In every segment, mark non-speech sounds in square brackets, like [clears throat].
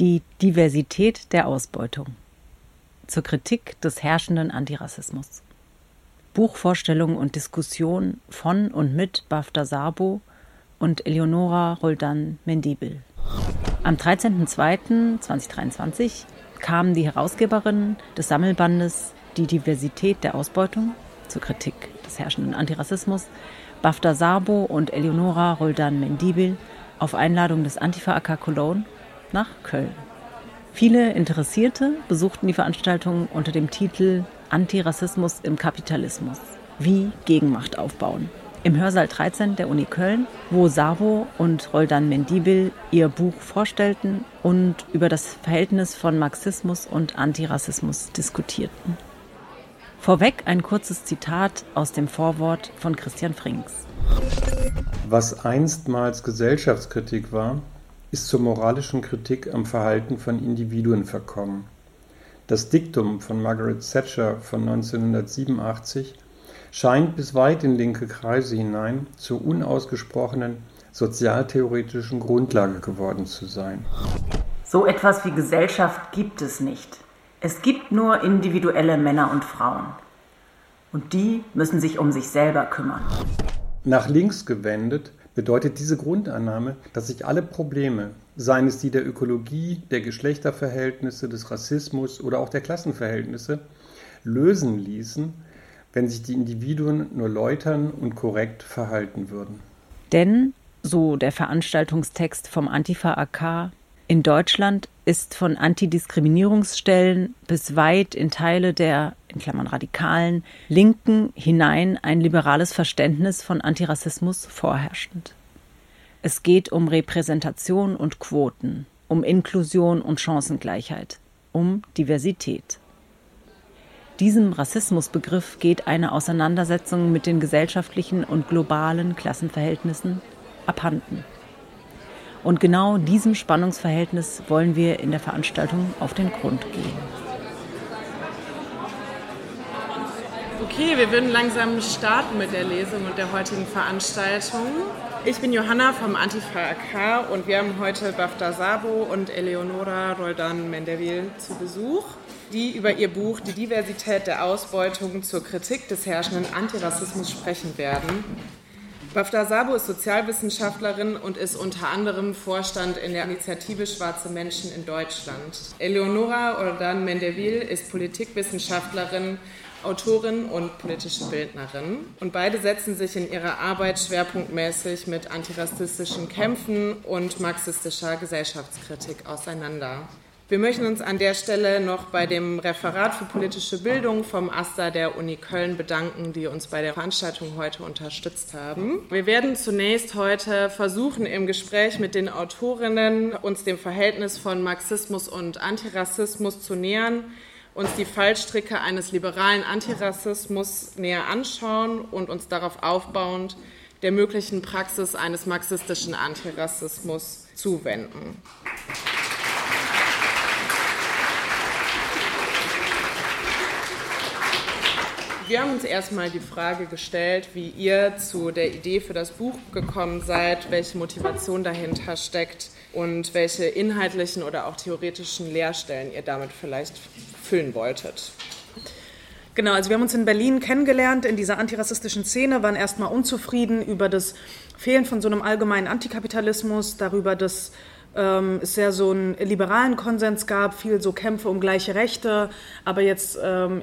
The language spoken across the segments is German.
Die Diversität der Ausbeutung zur Kritik des herrschenden Antirassismus. Buchvorstellung und Diskussion von und mit Bafta Sabo und Eleonora Roldan Mendibel. Am 13.02.2023 kamen die Herausgeberinnen des Sammelbandes Die Diversität der Ausbeutung zur Kritik des herrschenden Antirassismus, Bafta Sabo und Eleonora Roldan Mendibel auf Einladung des Antifa AK Cologne nach Köln. Viele Interessierte besuchten die Veranstaltung unter dem Titel Antirassismus im Kapitalismus. Wie Gegenmacht aufbauen. Im Hörsaal 13 der Uni Köln, wo Sabo und Roldan Mendibil ihr Buch vorstellten und über das Verhältnis von Marxismus und Antirassismus diskutierten. Vorweg ein kurzes Zitat aus dem Vorwort von Christian Frings. Was einstmals Gesellschaftskritik war, ist zur moralischen Kritik am Verhalten von Individuen verkommen. Das Diktum von Margaret Thatcher von 1987 scheint bis weit in linke Kreise hinein zur unausgesprochenen sozialtheoretischen Grundlage geworden zu sein. So etwas wie Gesellschaft gibt es nicht. Es gibt nur individuelle Männer und Frauen. Und die müssen sich um sich selber kümmern. Nach links gewendet bedeutet diese Grundannahme, dass sich alle Probleme, seien es die der Ökologie, der Geschlechterverhältnisse, des Rassismus oder auch der Klassenverhältnisse, lösen ließen, wenn sich die Individuen nur läutern und korrekt verhalten würden. Denn, so der Veranstaltungstext vom Antifa AK, in Deutschland ist von Antidiskriminierungsstellen bis weit in Teile der, in Klammern radikalen, Linken hinein ein liberales Verständnis von Antirassismus vorherrschend. Es geht um Repräsentation und Quoten, um Inklusion und Chancengleichheit, um Diversität. Diesem Rassismusbegriff geht eine Auseinandersetzung mit den gesellschaftlichen und globalen Klassenverhältnissen abhanden. Und genau diesem Spannungsverhältnis wollen wir in der Veranstaltung auf den Grund gehen. Okay, wir würden langsam starten mit der Lesung und der heutigen Veranstaltung. Ich bin Johanna vom Antifa AK und wir haben heute Bafta Sabo und Eleonora Roldan Mendeville zu Besuch, die über ihr Buch Die Diversität der Ausbeutung zur Kritik des herrschenden Antirassismus sprechen werden. Bafta Sabo ist Sozialwissenschaftlerin und ist unter anderem Vorstand in der Initiative Schwarze Menschen in Deutschland. Eleonora Ordan Mendeville ist Politikwissenschaftlerin, Autorin und politische Bildnerin. Und beide setzen sich in ihrer Arbeit schwerpunktmäßig mit antirassistischen Kämpfen und marxistischer Gesellschaftskritik auseinander. Wir möchten uns an der Stelle noch bei dem Referat für politische Bildung vom AStA der Uni Köln bedanken, die uns bei der Veranstaltung heute unterstützt haben. Wir werden zunächst heute versuchen, im Gespräch mit den Autorinnen uns dem Verhältnis von Marxismus und Antirassismus zu nähern, uns die Fallstricke eines liberalen Antirassismus näher anschauen und uns darauf aufbauend der möglichen Praxis eines marxistischen Antirassismus zuwenden. Wir haben uns erstmal die Frage gestellt, wie ihr zu der Idee für das Buch gekommen seid, welche Motivation dahinter steckt und welche inhaltlichen oder auch theoretischen Lehrstellen ihr damit vielleicht füllen wolltet. Genau, also wir haben uns in Berlin kennengelernt in dieser antirassistischen Szene, waren erstmal unzufrieden über das Fehlen von so einem allgemeinen Antikapitalismus, darüber, dass ähm, es sehr so einen liberalen Konsens gab, viel so Kämpfe um gleiche Rechte, aber jetzt ähm,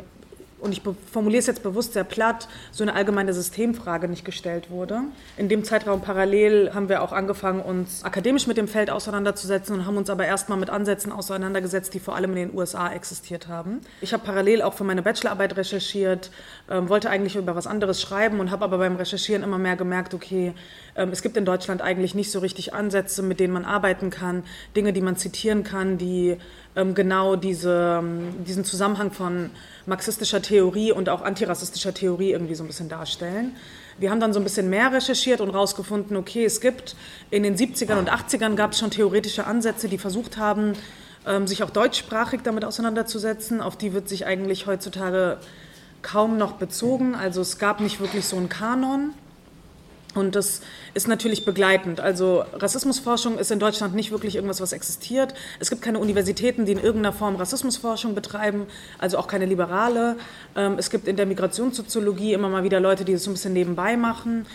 und ich formuliere es jetzt bewusst sehr platt, so eine allgemeine Systemfrage nicht gestellt wurde. In dem Zeitraum parallel haben wir auch angefangen, uns akademisch mit dem Feld auseinanderzusetzen und haben uns aber erstmal mit Ansätzen auseinandergesetzt, die vor allem in den USA existiert haben. Ich habe parallel auch für meine Bachelorarbeit recherchiert, ähm, wollte eigentlich über was anderes schreiben und habe aber beim Recherchieren immer mehr gemerkt, okay, ähm, es gibt in Deutschland eigentlich nicht so richtig Ansätze, mit denen man arbeiten kann, Dinge, die man zitieren kann, die genau diese, ähm, diesen Zusammenhang von marxistischer Theorie und auch antirassistischer Theorie irgendwie so ein bisschen darstellen. Wir haben dann so ein bisschen mehr recherchiert und herausgefunden, okay, es gibt in den 70ern und 80ern gab es schon theoretische Ansätze, die versucht haben, ähm, sich auch deutschsprachig damit auseinanderzusetzen. Auf die wird sich eigentlich heutzutage kaum noch bezogen. Also es gab nicht wirklich so einen Kanon. Und das ist natürlich begleitend. Also Rassismusforschung ist in Deutschland nicht wirklich irgendwas, was existiert. Es gibt keine Universitäten, die in irgendeiner Form Rassismusforschung betreiben, also auch keine liberale. Ähm, es gibt in der Migrationssoziologie immer mal wieder Leute, die das so ein bisschen nebenbei machen.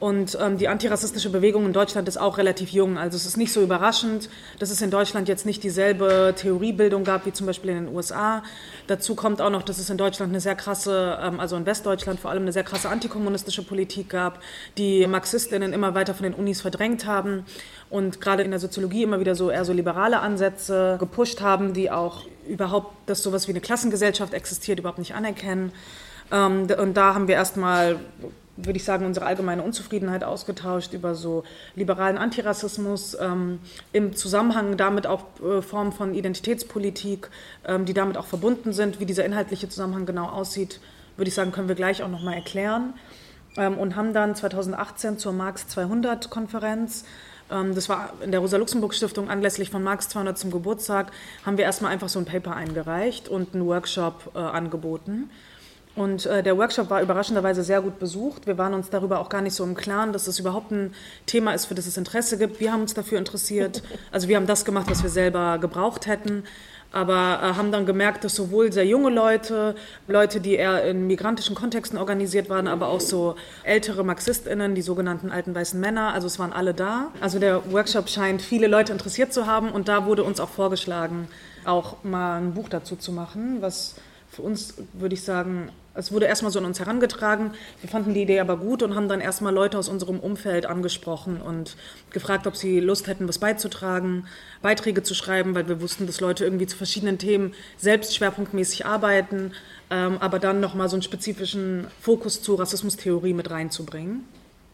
Und ähm, die antirassistische Bewegung in Deutschland ist auch relativ jung. Also es ist nicht so überraschend, dass es in Deutschland jetzt nicht dieselbe Theoriebildung gab wie zum Beispiel in den USA. Dazu kommt auch noch, dass es in Deutschland eine sehr krasse, ähm, also in Westdeutschland vor allem eine sehr krasse antikommunistische Politik gab, die Marxistinnen immer weiter von den Unis verdrängt haben und gerade in der Soziologie immer wieder so eher so liberale Ansätze gepusht haben, die auch überhaupt, dass sowas wie eine Klassengesellschaft existiert, überhaupt nicht anerkennen. Ähm, und da haben wir erstmal würde ich sagen, unsere allgemeine Unzufriedenheit ausgetauscht über so liberalen Antirassismus, ähm, im Zusammenhang damit auch äh, Formen von Identitätspolitik, ähm, die damit auch verbunden sind. Wie dieser inhaltliche Zusammenhang genau aussieht, würde ich sagen, können wir gleich auch nochmal erklären. Ähm, und haben dann 2018 zur Marx 200 Konferenz ähm, das war in der Rosa-Luxemburg-Stiftung anlässlich von Marx 200 zum Geburtstag, haben wir erstmal einfach so ein Paper eingereicht und einen Workshop äh, angeboten. Und äh, der Workshop war überraschenderweise sehr gut besucht. Wir waren uns darüber auch gar nicht so im Klaren, dass es überhaupt ein Thema ist, für das es Interesse gibt. Wir haben uns dafür interessiert. [laughs] Also wir haben das gemacht, was wir selber gebraucht hätten. Aber äh, haben dann gemerkt, dass sowohl sehr junge Leute, Leute, die eher in migrantischen Kontexten organisiert waren, aber auch so ältere MarxistInnen, die sogenannten alten weißen Männer, also es waren alle da. Also der Workshop scheint viele Leute interessiert zu haben und da wurde uns auch vorgeschlagen, auch mal ein Buch dazu zu machen, was für uns, würde ich sagen, es wurde erstmal so an uns herangetragen. Wir fanden die Idee aber gut und haben dann erstmal Leute aus unserem Umfeld angesprochen und gefragt, ob sie Lust hätten, was beizutragen, Beiträge zu schreiben, weil wir wussten, dass Leute irgendwie zu verschiedenen Themen selbst schwerpunktmäßig arbeiten, ähm, aber dann nochmal so einen spezifischen Fokus zu Rassismustheorie mit reinzubringen.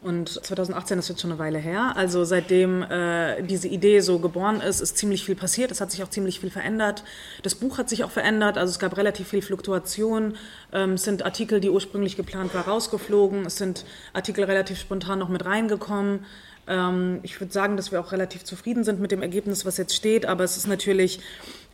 Und 2018 ist jetzt schon eine Weile her. Also seitdem äh, diese Idee so geboren ist, ist ziemlich viel passiert. Es hat sich auch ziemlich viel verändert. Das Buch hat sich auch verändert. Also es gab relativ viel Fluktuation. Ähm, es sind Artikel, die ursprünglich geplant waren, rausgeflogen. Es sind Artikel relativ spontan noch mit reingekommen. Ähm, ich würde sagen, dass wir auch relativ zufrieden sind mit dem Ergebnis, was jetzt steht. Aber es ist natürlich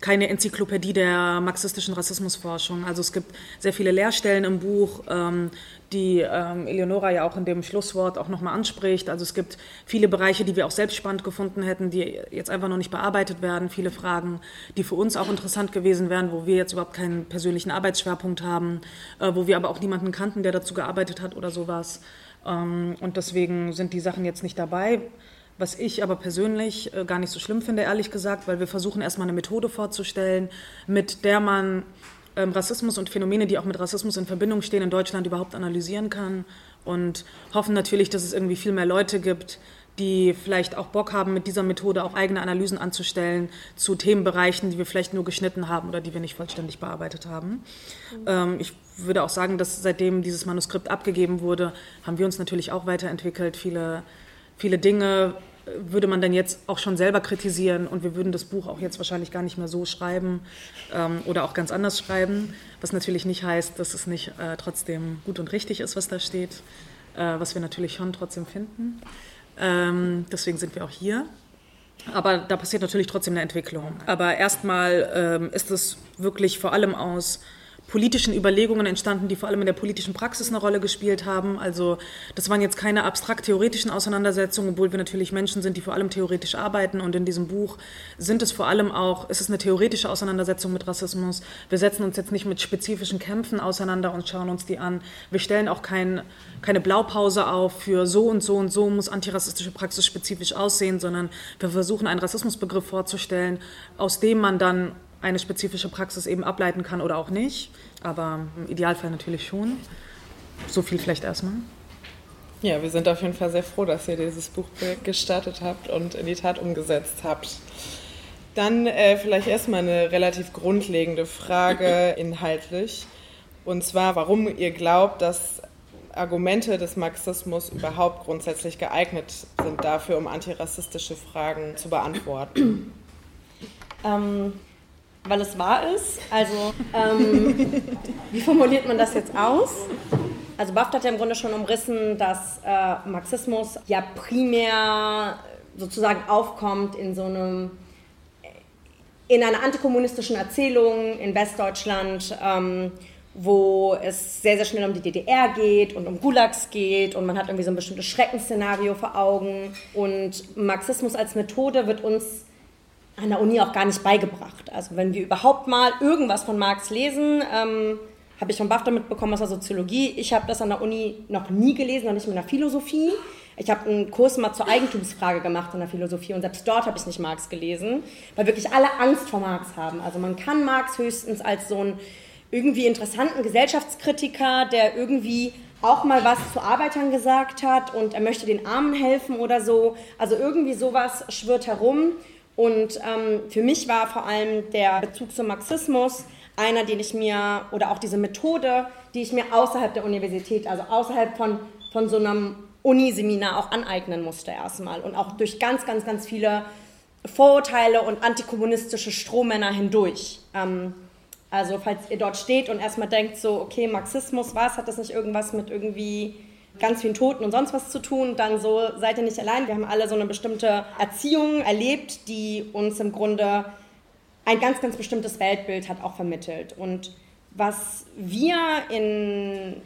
keine Enzyklopädie der marxistischen Rassismusforschung. Also es gibt sehr viele Leerstellen im Buch, ähm, die ähm, Eleonora ja auch in dem Schlusswort auch nochmal anspricht. Also es gibt viele Bereiche, die wir auch selbst spannend gefunden hätten, die jetzt einfach noch nicht bearbeitet werden. Viele Fragen, die für uns auch interessant gewesen wären, wo wir jetzt überhaupt keinen persönlichen Arbeitsschwerpunkt haben, äh, wo wir aber auch niemanden kannten, der dazu gearbeitet hat oder sowas. Ähm, und deswegen sind die Sachen jetzt nicht dabei. Was ich aber persönlich äh, gar nicht so schlimm finde, ehrlich gesagt, weil wir versuchen erstmal eine Methode vorzustellen, mit der man ähm, Rassismus und Phänomene, die auch mit Rassismus in Verbindung stehen, in Deutschland überhaupt analysieren kann. Und hoffen natürlich, dass es irgendwie viel mehr Leute gibt, die vielleicht auch Bock haben, mit dieser Methode auch eigene Analysen anzustellen zu Themenbereichen, die wir vielleicht nur geschnitten haben oder die wir nicht vollständig bearbeitet haben. Mhm. Ähm, ich würde auch sagen, dass seitdem dieses Manuskript abgegeben wurde, haben wir uns natürlich auch weiterentwickelt. Viele, viele Dinge würde man dann jetzt auch schon selber kritisieren und wir würden das Buch auch jetzt wahrscheinlich gar nicht mehr so schreiben ähm, oder auch ganz anders schreiben, was natürlich nicht heißt, dass es nicht äh, trotzdem gut und richtig ist, was da steht, äh, was wir natürlich schon trotzdem finden. Ähm, deswegen sind wir auch hier. Aber da passiert natürlich trotzdem eine Entwicklung. Aber erstmal ähm, ist es wirklich vor allem aus politischen Überlegungen entstanden, die vor allem in der politischen Praxis eine Rolle gespielt haben. Also das waren jetzt keine abstrakt theoretischen Auseinandersetzungen, obwohl wir natürlich Menschen sind, die vor allem theoretisch arbeiten. Und in diesem Buch sind es vor allem auch, es ist eine theoretische Auseinandersetzung mit Rassismus. Wir setzen uns jetzt nicht mit spezifischen Kämpfen auseinander und schauen uns die an. Wir stellen auch kein, keine Blaupause auf für so und so und so muss antirassistische Praxis spezifisch aussehen, sondern wir versuchen einen Rassismusbegriff vorzustellen, aus dem man dann eine spezifische Praxis eben ableiten kann oder auch nicht. Aber im Idealfall natürlich schon. So viel vielleicht erstmal. Ja, wir sind auf jeden Fall sehr froh, dass ihr dieses Buchprojekt gestartet habt und in die Tat umgesetzt habt. Dann äh, vielleicht erstmal eine relativ grundlegende Frage [clears throat] inhaltlich. Und zwar, warum ihr glaubt, dass Argumente des Marxismus überhaupt grundsätzlich geeignet sind dafür, um antirassistische Fragen zu beantworten. Ähm, weil es wahr ist. Also, ähm, [laughs] wie formuliert man das jetzt aus? Also, Baft hat ja im Grunde schon umrissen, dass äh, Marxismus ja primär sozusagen aufkommt in so einem in einer antikommunistischen Erzählung in Westdeutschland, ähm, wo es sehr, sehr schnell um die DDR geht und um Gulags geht und man hat irgendwie so ein bestimmtes Schreckensszenario vor Augen. Und Marxismus als Methode wird uns an der Uni auch gar nicht beigebracht. Also wenn wir überhaupt mal irgendwas von Marx lesen, ähm, habe ich von BAFTA mitbekommen aus der Soziologie. Ich habe das an der Uni noch nie gelesen, noch nicht mit der Philosophie. Ich habe einen Kurs mal zur Eigentumsfrage gemacht in der Philosophie und selbst dort habe ich nicht Marx gelesen, weil wirklich alle Angst vor Marx haben. Also man kann Marx höchstens als so einen irgendwie interessanten Gesellschaftskritiker, der irgendwie auch mal was zu Arbeitern gesagt hat und er möchte den Armen helfen oder so. Also irgendwie sowas schwirrt herum. Und ähm, für mich war vor allem der Bezug zum Marxismus einer, den ich mir, oder auch diese Methode, die ich mir außerhalb der Universität, also außerhalb von, von so einem Uniseminar auch aneignen musste erstmal und auch durch ganz, ganz, ganz viele Vorurteile und antikommunistische Strohmänner hindurch. Ähm, also falls ihr dort steht und erstmal denkt so, okay, Marxismus, was, hat das nicht irgendwas mit irgendwie ganz vielen Toten und sonst was zu tun, dann so seid ihr nicht allein. Wir haben alle so eine bestimmte Erziehung erlebt, die uns im Grunde ein ganz, ganz bestimmtes Weltbild hat auch vermittelt. Und was wir in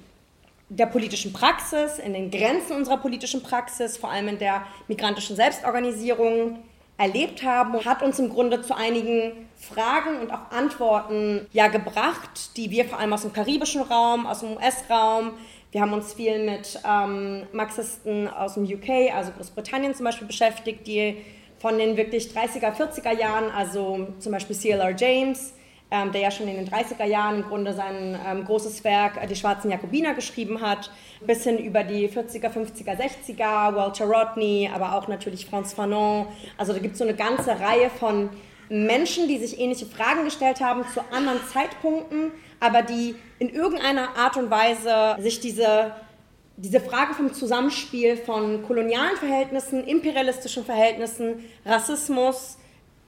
der politischen Praxis, in den Grenzen unserer politischen Praxis, vor allem in der migrantischen Selbstorganisierung erlebt haben, hat uns im Grunde zu einigen Fragen und auch Antworten ja gebracht, die wir vor allem aus dem karibischen Raum, aus dem US-Raum, wir haben uns viel mit ähm, Marxisten aus dem UK, also Großbritannien zum Beispiel beschäftigt, die von den wirklich 30er, 40er Jahren, also zum Beispiel C.L.R. James, ähm, der ja schon in den 30er Jahren im Grunde sein ähm, großes Werk äh, Die schwarzen Jakobiner geschrieben hat, bis hin über die 40er, 50er, 60er, Walter Rodney, aber auch natürlich Franz Fanon. Also da gibt es so eine ganze Reihe von Menschen, die sich ähnliche Fragen gestellt haben zu anderen Zeitpunkten, aber die in irgendeiner Art und Weise sich diese diese Frage vom Zusammenspiel von kolonialen Verhältnissen, imperialistischen Verhältnissen, Rassismus,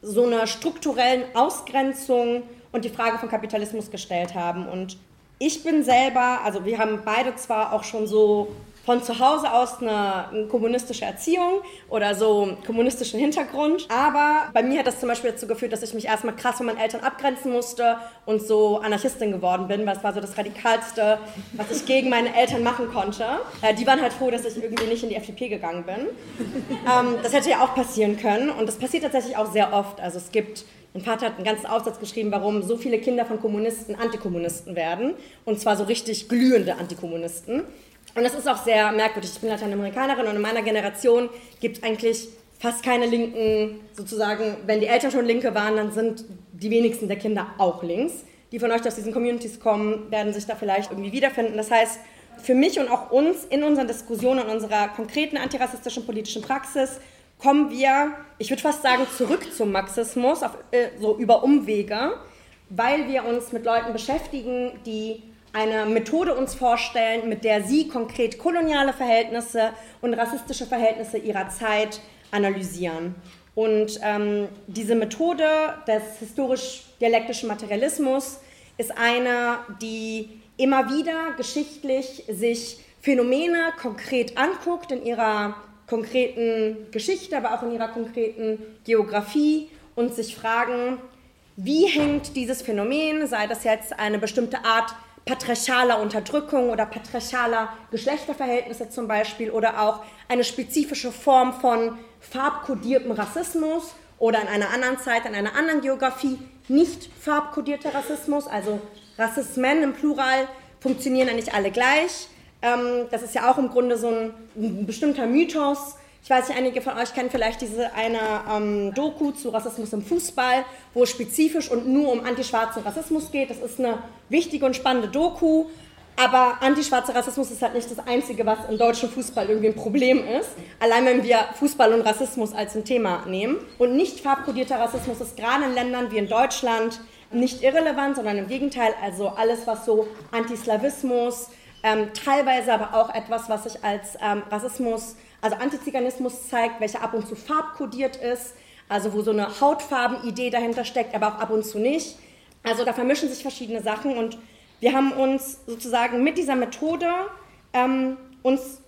so einer strukturellen Ausgrenzung und die Frage von Kapitalismus gestellt haben. Und ich bin selber, also wir haben beide zwar auch schon so von zu Hause aus eine, eine, kommunistische Erziehung oder so kommunistischen Hintergrund. Aber bei mir hat das zum Beispiel dazu geführt, dass ich mich erstmal krass von meinen Eltern abgrenzen musste und so Anarchistin geworden bin, weil es war so das Radikalste, was ich gegen meine Eltern machen konnte. Äh, die waren halt froh, dass ich irgendwie nicht in die FDP gegangen bin. Ähm, das hätte ja auch passieren können und das passiert tatsächlich auch sehr oft. Also es gibt mein Vater hat einen ganzen Aufsatz geschrieben, warum so viele Kinder von Kommunisten Antikommunisten werden. Und zwar so richtig glühende Antikommunisten. Und das ist auch sehr merkwürdig. Ich bin Lateinamerikanerin und in meiner Generation gibt es eigentlich fast keine Linken, sozusagen, wenn die Eltern schon Linke waren, dann sind die wenigsten der Kinder auch links. Die von euch, die aus diesen Communities kommen, werden sich da vielleicht irgendwie wiederfinden. Das heißt, für mich und auch uns in unseren Diskussionen, in unserer konkreten antirassistischen politischen Praxis, kommen wir, ich würde fast sagen, zurück zum Marxismus, auf, äh, so über Umwege, weil wir uns mit Leuten beschäftigen, die eine Methode uns vorstellen, mit der Sie konkret koloniale Verhältnisse und rassistische Verhältnisse ihrer Zeit analysieren. Und ähm, diese Methode des historisch-dialektischen Materialismus ist eine, die immer wieder geschichtlich sich Phänomene konkret anguckt in ihrer konkreten Geschichte, aber auch in ihrer konkreten Geografie und sich fragen, wie hängt dieses Phänomen, sei das jetzt eine bestimmte Art patriarchaler Unterdrückung oder patriarchaler Geschlechterverhältnisse zum Beispiel oder auch eine spezifische Form von farbkodiertem Rassismus oder in einer anderen Zeit, in einer anderen Geografie nicht farbkodierter Rassismus, also Rassismen im Plural funktionieren ja nicht alle gleich. Ähm, das ist ja auch im Grunde so ein, ein bestimmter Mythos, ich weiß nicht, einige von euch kennen vielleicht diese eine ähm, Doku zu Rassismus im Fußball, wo es spezifisch und nur um antischwarzen Rassismus geht. Das ist eine wichtige und spannende Doku. Aber antischwarzer Rassismus ist halt nicht das Einzige, was im deutschen Fußball irgendwie ein Problem ist. Allein wenn wir Fußball und Rassismus als ein Thema nehmen. Und nicht farbkodierter Rassismus ist gerade in Ländern wie in Deutschland nicht irrelevant, sondern im Gegenteil. Also alles, was so Antislawismus, ähm, teilweise aber auch etwas, was sich als ähm, Rassismus also Antiziganismus zeigt, welcher ab und zu farbkodiert ist, also wo so eine Hautfarbenidee dahinter steckt, aber auch ab und zu nicht. Also da vermischen sich verschiedene Sachen und wir haben uns sozusagen mit dieser Methode ähm, uns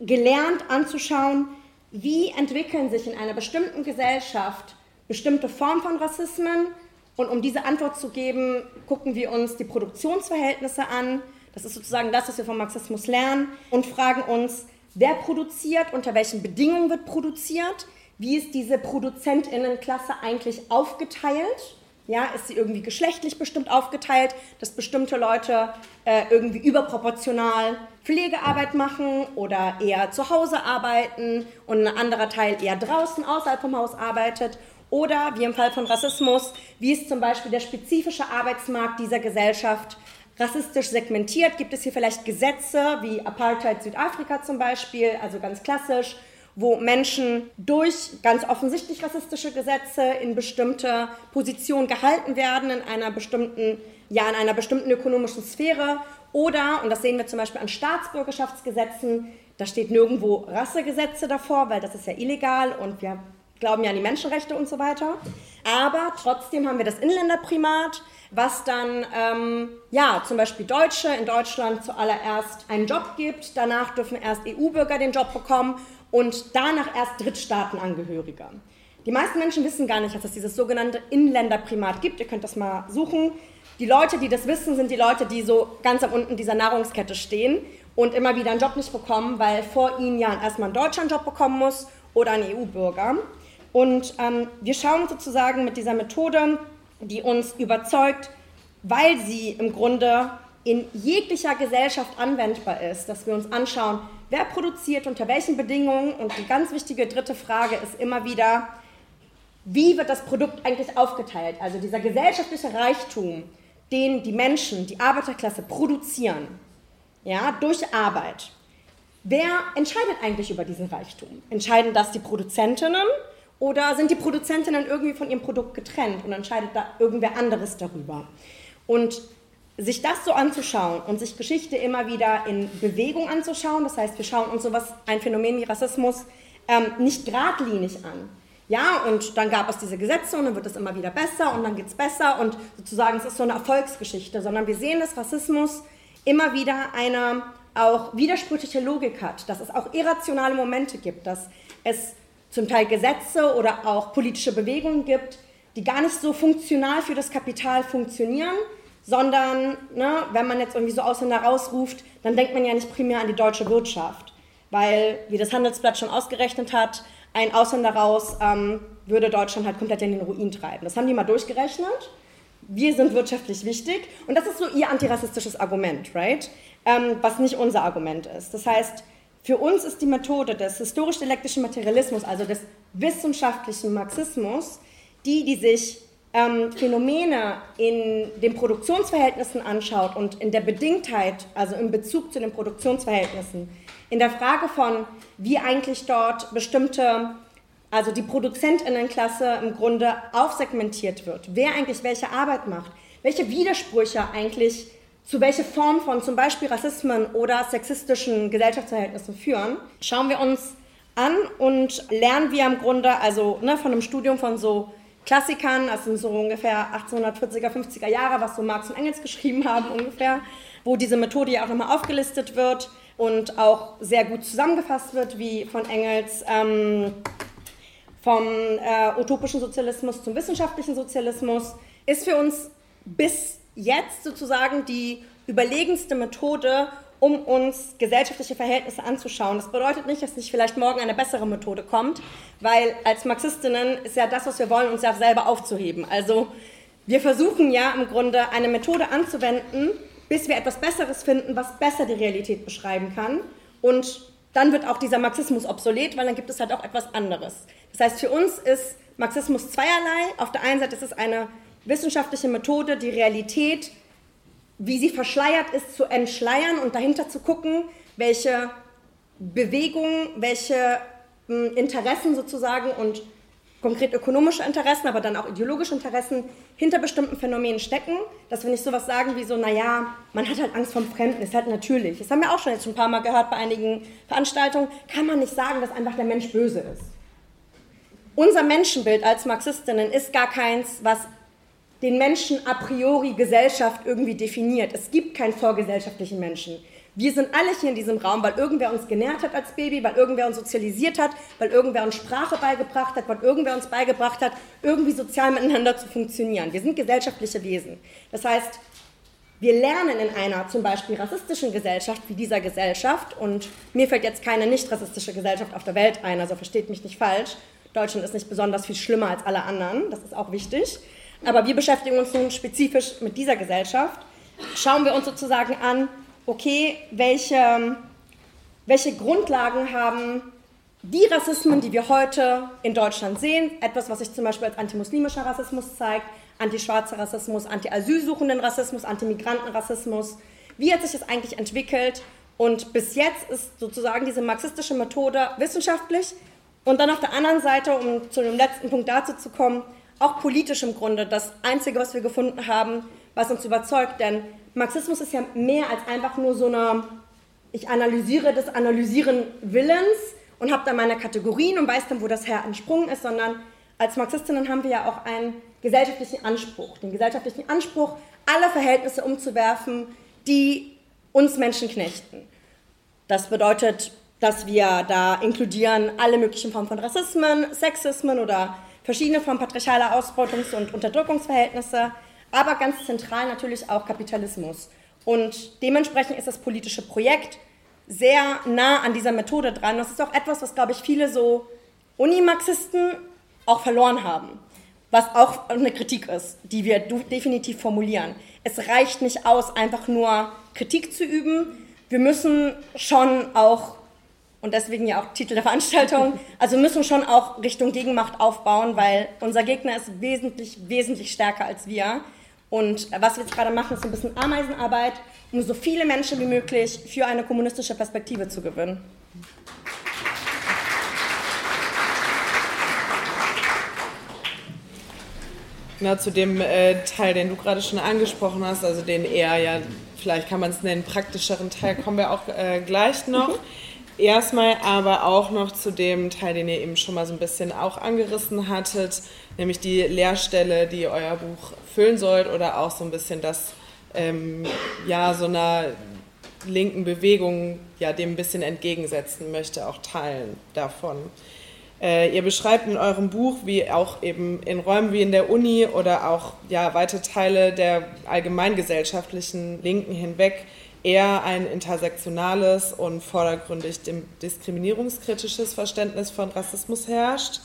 gelernt anzuschauen, wie entwickeln sich in einer bestimmten Gesellschaft bestimmte Formen von Rassismen Und um diese Antwort zu geben, gucken wir uns die Produktionsverhältnisse an. Das ist sozusagen das, was wir vom Marxismus lernen und fragen uns, wer produziert, unter welchen Bedingungen wird produziert, wie ist diese Produzentinnenklasse eigentlich aufgeteilt ja, ist sie irgendwie geschlechtlich bestimmt aufgeteilt, dass bestimmte Leute äh, irgendwie überproportional Pflegearbeit machen oder eher zu Hause arbeiten und ein anderer Teil eher draußen außerhalb vom Haus arbeitet? Oder wie im Fall von Rassismus, wie ist zum Beispiel der spezifische Arbeitsmarkt dieser Gesellschaft rassistisch segmentiert? Gibt es hier vielleicht Gesetze wie Apartheid Südafrika zum Beispiel, also ganz klassisch? wo Menschen durch ganz offensichtlich rassistische Gesetze in bestimmte Positionen gehalten werden, in einer bestimmten, ja, in einer bestimmten ökonomischen Sphäre. Oder, und das sehen wir zum Beispiel an Staatsbürgerschaftsgesetzen, da steht nirgendwo Rassegesetze davor, weil das ist ja illegal und wir glauben ja an die Menschenrechte und so weiter. Aber trotzdem haben wir das Inländerprimat, was dann ähm, ja zum Beispiel Deutsche in Deutschland zuallererst einen Job gibt. Danach dürfen erst EU-Bürger den Job bekommen und danach erst Drittstaatenangehörige. Die meisten Menschen wissen gar nicht, dass es dieses sogenannte Inländerprimat gibt. Ihr könnt das mal suchen. Die Leute, die das wissen, sind die Leute, die so ganz am unten dieser Nahrungskette stehen und immer wieder einen Job nicht bekommen, weil vor ihnen ja erstmal ein Deutscher Job bekommen muss oder ein EU-Bürger. Und ähm, wir schauen sozusagen mit dieser Methode, die uns überzeugt, weil sie im Grunde in jeglicher Gesellschaft anwendbar ist, dass wir uns anschauen, wer produziert, unter welchen Bedingungen und die ganz wichtige dritte Frage ist immer wieder, wie wird das Produkt eigentlich aufgeteilt? Also dieser gesellschaftliche Reichtum, den die Menschen, die Arbeiterklasse produzieren, ja, durch Arbeit. Wer entscheidet eigentlich über diesen Reichtum? Entscheiden das die Produzentinnen oder sind die Produzentinnen irgendwie von ihrem Produkt getrennt und entscheidet da irgendwer anderes darüber? Und sich das so anzuschauen und sich Geschichte immer wieder in Bewegung anzuschauen, das heißt, wir schauen uns sowas, ein Phänomen wie Rassismus, ähm, nicht geradlinig an. Ja, und dann gab es diese Gesetze und dann wird es immer wieder besser und dann geht es besser und sozusagen es ist so eine Erfolgsgeschichte, sondern wir sehen, dass Rassismus immer wieder eine auch widersprüchliche Logik hat, dass es auch irrationale Momente gibt, dass es zum Teil Gesetze oder auch politische Bewegungen gibt, die gar nicht so funktional für das Kapital funktionieren, sondern ne, wenn man jetzt irgendwie so Ausländer rausruft, dann denkt man ja nicht primär an die deutsche Wirtschaft, weil, wie das Handelsblatt schon ausgerechnet hat, ein Ausländer raus ähm, würde Deutschland halt komplett in den Ruin treiben. Das haben die mal durchgerechnet. Wir sind wirtschaftlich wichtig und das ist so ihr antirassistisches Argument, right? Ähm, was nicht unser Argument ist. Das heißt, für uns ist die Methode des historisch-dialektischen Materialismus, also des wissenschaftlichen Marxismus, die, die sich ähm, Phänomene in den Produktionsverhältnissen anschaut und in der Bedingtheit, also im Bezug zu den Produktionsverhältnissen, in der Frage von, wie eigentlich dort bestimmte, also die Produzentinnenklasse im Grunde aufsegmentiert wird, wer eigentlich welche Arbeit macht, welche Widersprüche eigentlich zu welcher Form von zum Beispiel Rassismen oder sexistischen Gesellschaftsverhältnissen führen, schauen wir uns an und lernen wir im Grunde, also ne, von einem Studium von so Klassikern, sind so ungefähr 1840er, 50er Jahre, was so Marx und Engels [laughs] geschrieben haben ungefähr, wo diese Methode ja auch nochmal aufgelistet wird und auch sehr gut zusammengefasst wird, wie von Engels ähm, vom äh, utopischen Sozialismus zum wissenschaftlichen Sozialismus, ist für uns bis jetzt sozusagen die überlegenste Methode, um uns gesellschaftliche Verhältnisse anzuschauen. Das bedeutet nicht, dass nicht vielleicht morgen eine bessere Methode kommt, weil als Marxistinnen ist ja das, was wir wollen, uns ja selber aufzuheben. Also wir versuchen ja im Grunde eine Methode anzuwenden, bis wir etwas Besseres finden, was besser die Realität beschreiben kann. Und dann wird auch dieser Marxismus obsolet, weil dann gibt es halt auch etwas anderes. Das heißt, für uns ist Marxismus zweierlei. Auf der einen Seite ist es eine wissenschaftliche Methode, die Realität wie sie verschleiert ist, zu entschleiern und dahinter zu gucken, welche Bewegungen, welche hm, Interessen sozusagen und konkret ökonomische Interessen, aber dann auch ideologische Interessen hinter bestimmten Phänomenen stecken, dass wir nicht sowas sagen wie so, naja, man hat halt Angst vom Fremden, ist halt natürlich. Das haben wir auch schon jetzt schon ein paar Mal gehört bei einigen Veranstaltungen, kann man nicht sagen, dass einfach der Mensch böse ist. Unser Menschenbild als Marxistinnen ist gar keins, was den Menschen a priori Gesellschaft irgendwie definiert. Es gibt keinen vorgesellschaftlichen Menschen. wir sind alle hier in diesem Raum, weil irgendwer uns genährt hat als Baby, weil irgendwer uns sozialisiert hat, weil irgendwer uns Sprache beigebracht hat, weil irgendwer uns beigebracht hat, irgendwie sozial miteinander zu funktionieren. Wir sind gesellschaftliche Wesen. Das heißt, wir lernen in einer zum Beispiel rassistischen Gesellschaft wie dieser Gesellschaft, und mir fällt jetzt keine nicht rassistische Gesellschaft auf der Welt ein, also versteht mich nicht falsch, Deutschland ist nicht besonders viel schlimmer als alle anderen, das ist auch wichtig, aber wir beschäftigen uns nun spezifisch mit dieser Gesellschaft, schauen wir uns sozusagen an, okay, welche, welche Grundlagen haben die Rassismen, die wir heute in Deutschland sehen, etwas, was sich zum Beispiel als antimuslimischer Rassismus zeigt, antischwarzer Rassismus, anti-asylsuchenden Rassismus, antimigrantenrassismus, wie hat sich das eigentlich entwickelt? Und bis jetzt ist sozusagen diese marxistische Methode wissenschaftlich. Und dann auf der anderen Seite, um zu dem letzten Punkt dazu zu kommen, auch politisch im Grunde das Einzige, was wir gefunden haben, was uns überzeugt. Denn Marxismus ist ja mehr als einfach nur so eine, ich analysiere das Analysieren Willens und habe dann meine Kategorien und weiß dann, wo das her entsprungen ist, sondern als Marxistinnen haben wir ja auch einen gesellschaftlichen Anspruch, den gesellschaftlichen Anspruch, alle Verhältnisse umzuwerfen, die uns Menschen knechten. Das bedeutet, dass wir da inkludieren alle möglichen Formen von Rassismen, Sexismen oder verschiedene Formen patriarchaler Ausbeutungs- und Unterdrückungsverhältnisse, aber ganz zentral natürlich auch Kapitalismus. Und dementsprechend ist das politische Projekt sehr nah an dieser Methode dran. Das ist auch etwas, was, glaube ich, viele so Unimarxisten auch verloren haben. Was auch eine Kritik ist, die wir definitiv formulieren. Es reicht nicht aus, einfach nur Kritik zu üben. Wir müssen schon auch, und deswegen ja auch Titel der Veranstaltung, also müssen schon auch Richtung Gegenmacht aufbauen, weil unser Gegner ist wesentlich, wesentlich stärker als wir. Und was wir jetzt gerade machen, ist ein bisschen Ameisenarbeit, um so viele Menschen wie möglich für eine kommunistische Perspektive zu gewinnen. Na, zu dem äh, Teil, den du gerade schon angesprochen hast, also den eher ja, vielleicht kann man es nennen, praktischeren Teil, kommen wir auch äh, gleich noch. Mhm. Erstmal aber auch noch zu dem Teil, den ihr eben schon mal so ein bisschen auch angerissen hattet, nämlich die Lehrstelle, die euer Buch füllen sollt oder auch so ein bisschen das, ähm, ja, so einer linken Bewegung ja dem ein bisschen entgegensetzen möchte, auch Teilen davon. Äh, ihr beschreibt in eurem Buch, wie auch eben in Räumen wie in der Uni oder auch ja, weite Teile der allgemeingesellschaftlichen Linken hinweg eher ein intersektionales und vordergründig diskriminierungskritisches Verständnis von Rassismus herrscht.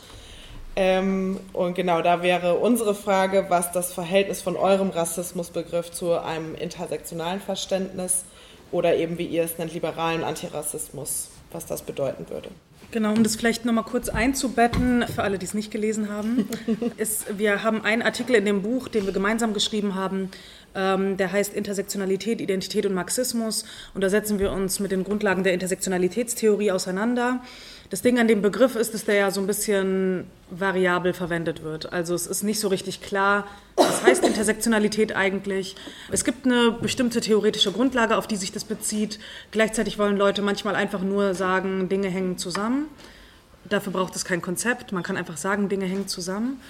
Ähm, und genau da wäre unsere Frage, was das Verhältnis von eurem Rassismusbegriff zu einem intersektionalen Verständnis oder eben, wie ihr es nennt, liberalen Antirassismus, was das bedeuten würde. Genau, um das vielleicht nochmal kurz einzubetten, für alle, die es nicht gelesen haben, [laughs] ist, wir haben einen Artikel in dem Buch, den wir gemeinsam geschrieben haben, der heißt Intersektionalität, Identität und Marxismus. Und da setzen wir uns mit den Grundlagen der Intersektionalitätstheorie auseinander. Das Ding an dem Begriff ist, dass der ja so ein bisschen variabel verwendet wird. Also es ist nicht so richtig klar, was heißt Intersektionalität eigentlich. Es gibt eine bestimmte theoretische Grundlage, auf die sich das bezieht. Gleichzeitig wollen Leute manchmal einfach nur sagen, Dinge hängen zusammen. Dafür braucht es kein Konzept. Man kann einfach sagen, Dinge hängen zusammen.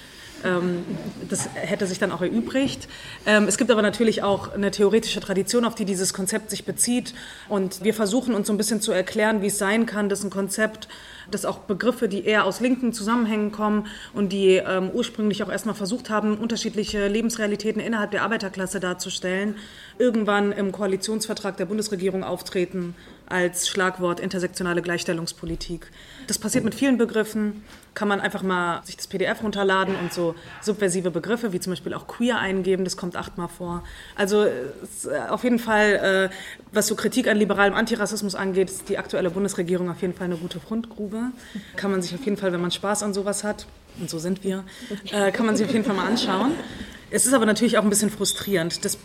Ähm, das hätte sich dann auch erübrigt. Ähm, es gibt aber natürlich auch eine theoretische Tradition, auf die dieses Konzept sich bezieht. Und wir versuchen uns so ein bisschen zu erklären, wie es sein kann, dass ein Konzept, das auch Begriffe, die eher aus linken Zusammenhängen kommen und die ähm, ursprünglich auch erstmal versucht haben, unterschiedliche Lebensrealitäten innerhalb der Arbeiterklasse darzustellen, irgendwann im Koalitionsvertrag der Bundesregierung auftreten als Schlagwort intersektionale Gleichstellungspolitik. Das passiert mit vielen Begriffen. Kann man einfach mal sich das PDF runterladen und so subversive Begriffe wie zum Beispiel auch queer eingeben. Das kommt achtmal vor. Also äh, auf jeden Fall, äh, was so Kritik an liberalem Antirassismus angeht, ist die aktuelle Bundesregierung auf jeden Fall eine gute Fundgrube. Kann man sich auf jeden Fall, wenn man Spaß an sowas hat, und so sind wir, äh, kann man sich auf jeden Fall mal anschauen. Es ist aber natürlich auch ein bisschen frustrierend. Das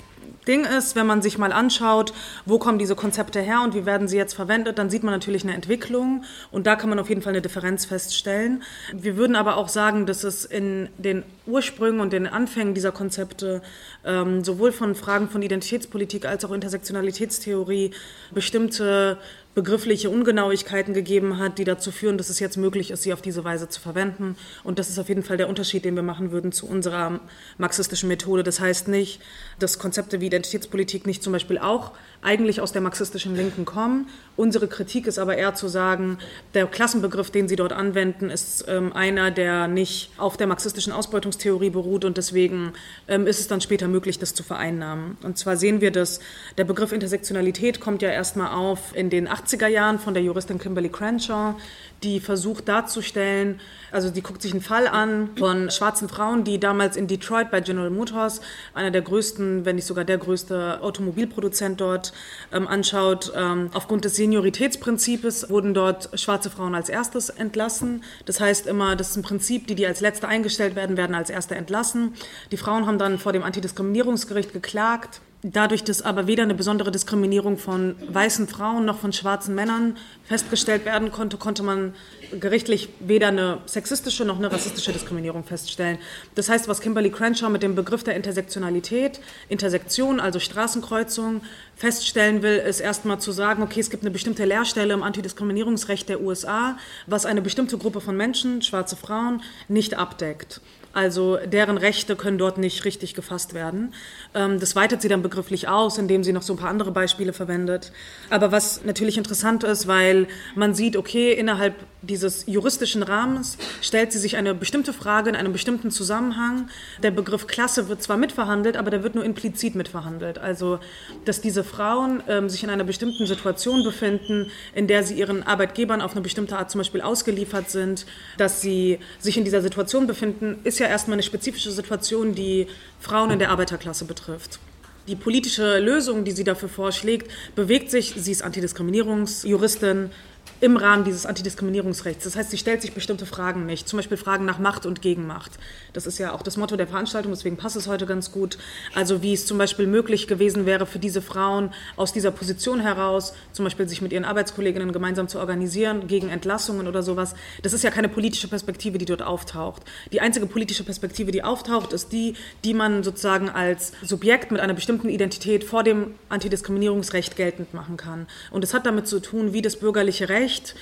Ding ist, wenn man sich mal anschaut, wo kommen diese Konzepte her und wie werden sie jetzt verwendet, dann sieht man natürlich eine Entwicklung und da kann man auf jeden Fall eine Differenz feststellen. Wir würden aber auch sagen, dass es in den Ursprüngen und den Anfängen dieser Konzepte ähm, sowohl von Fragen von Identitätspolitik als auch Intersektionalitätstheorie bestimmte begriffliche Ungenauigkeiten gegeben hat, die dazu führen, dass es jetzt möglich ist, sie auf diese Weise zu verwenden. Und das ist auf jeden Fall der Unterschied, den wir machen würden zu unserer marxistischen Methode. Das heißt nicht, dass Konzepte wie Identitätspolitik nicht zum Beispiel auch eigentlich aus der marxistischen Linken kommen. Unsere Kritik ist aber eher zu sagen, der Klassenbegriff, den sie dort anwenden, ist ähm, einer, der nicht auf der marxistischen Ausbeutungstheorie beruht und deswegen ähm, ist es dann später möglich, das zu vereinnahmen. Und zwar sehen wir, dass der Begriff Intersektionalität kommt ja erstmal auf in den 80er Jahren von der Juristin Kimberly Crenshaw, die versucht darzustellen, also die guckt sich einen Fall an von schwarzen Frauen, die damals in Detroit bei General Motors, einer der größten, wenn nicht sogar der größte Automobilproduzent dort, ähm, anschaut. Ähm, aufgrund des Senioritätsprinzips wurden dort schwarze Frauen als erstes entlassen. Das heißt immer, das ist ein Prinzip, die, die als letzte eingestellt werden, werden als erste entlassen. Die Frauen haben dann vor dem Antidiskriminierungsgericht geklagt Dadurch, dass aber weder eine besondere Diskriminierung von weißen Frauen noch von schwarzen Männern festgestellt werden konnte, konnte man gerichtlich weder eine sexistische noch eine rassistische Diskriminierung feststellen. Das heißt, was Kimberly Crenshaw mit dem Begriff der Intersektionalität, Intersektion, also Straßenkreuzung, feststellen will, ist erstmal zu sagen, okay, es gibt eine bestimmte Leerstelle im Antidiskriminierungsrecht der USA, was eine bestimmte Gruppe von Menschen, schwarze Frauen, nicht abdeckt. Also deren Rechte können dort nicht richtig gefasst werden. Ähm, das weitet sie dann begrifflich aus, indem sie noch so ein paar andere Beispiele verwendet. Aber was natürlich interessant ist, weil man sieht, okay, innerhalb dieses juristischen Rahmens stellt sie sich eine bestimmte Frage in einem bestimmten Zusammenhang. Der Begriff Klasse wird zwar mitverhandelt, aber der wird nur implizit mitverhandelt. Also, dass diese Frauen ähm, sich in einer bestimmten Situation befinden, in der sie ihren Arbeitgebern auf eine bestimmte Art zum Beispiel ausgeliefert sind, dass sie sich in dieser Situation befinden, ist ja erstmal eine spezifische Situation, die Frauen in der Arbeiterklasse betrifft. Die politische Lösung, die sie dafür vorschlägt, bewegt sich, sie ist Antidiskriminierungsjuristin, im Rahmen dieses Antidiskriminierungsrechts. Das heißt, sie stellt sich bestimmte Fragen nicht, zum Beispiel Fragen nach Macht und Gegenmacht. Das ist ja auch das Motto der Veranstaltung, deswegen passt es heute ganz gut. Also wie es zum Beispiel möglich gewesen wäre für diese Frauen aus dieser Position heraus, zum Beispiel sich mit ihren Arbeitskolleginnen gemeinsam zu organisieren gegen Entlassungen oder sowas. Das ist ja keine politische Perspektive, die dort auftaucht. Die einzige politische Perspektive, die auftaucht, ist die, die man sozusagen als Subjekt mit einer bestimmten Identität vor dem Antidiskriminierungsrecht geltend machen kann. Und es hat damit zu tun, wie das bürgerliche Recht Recht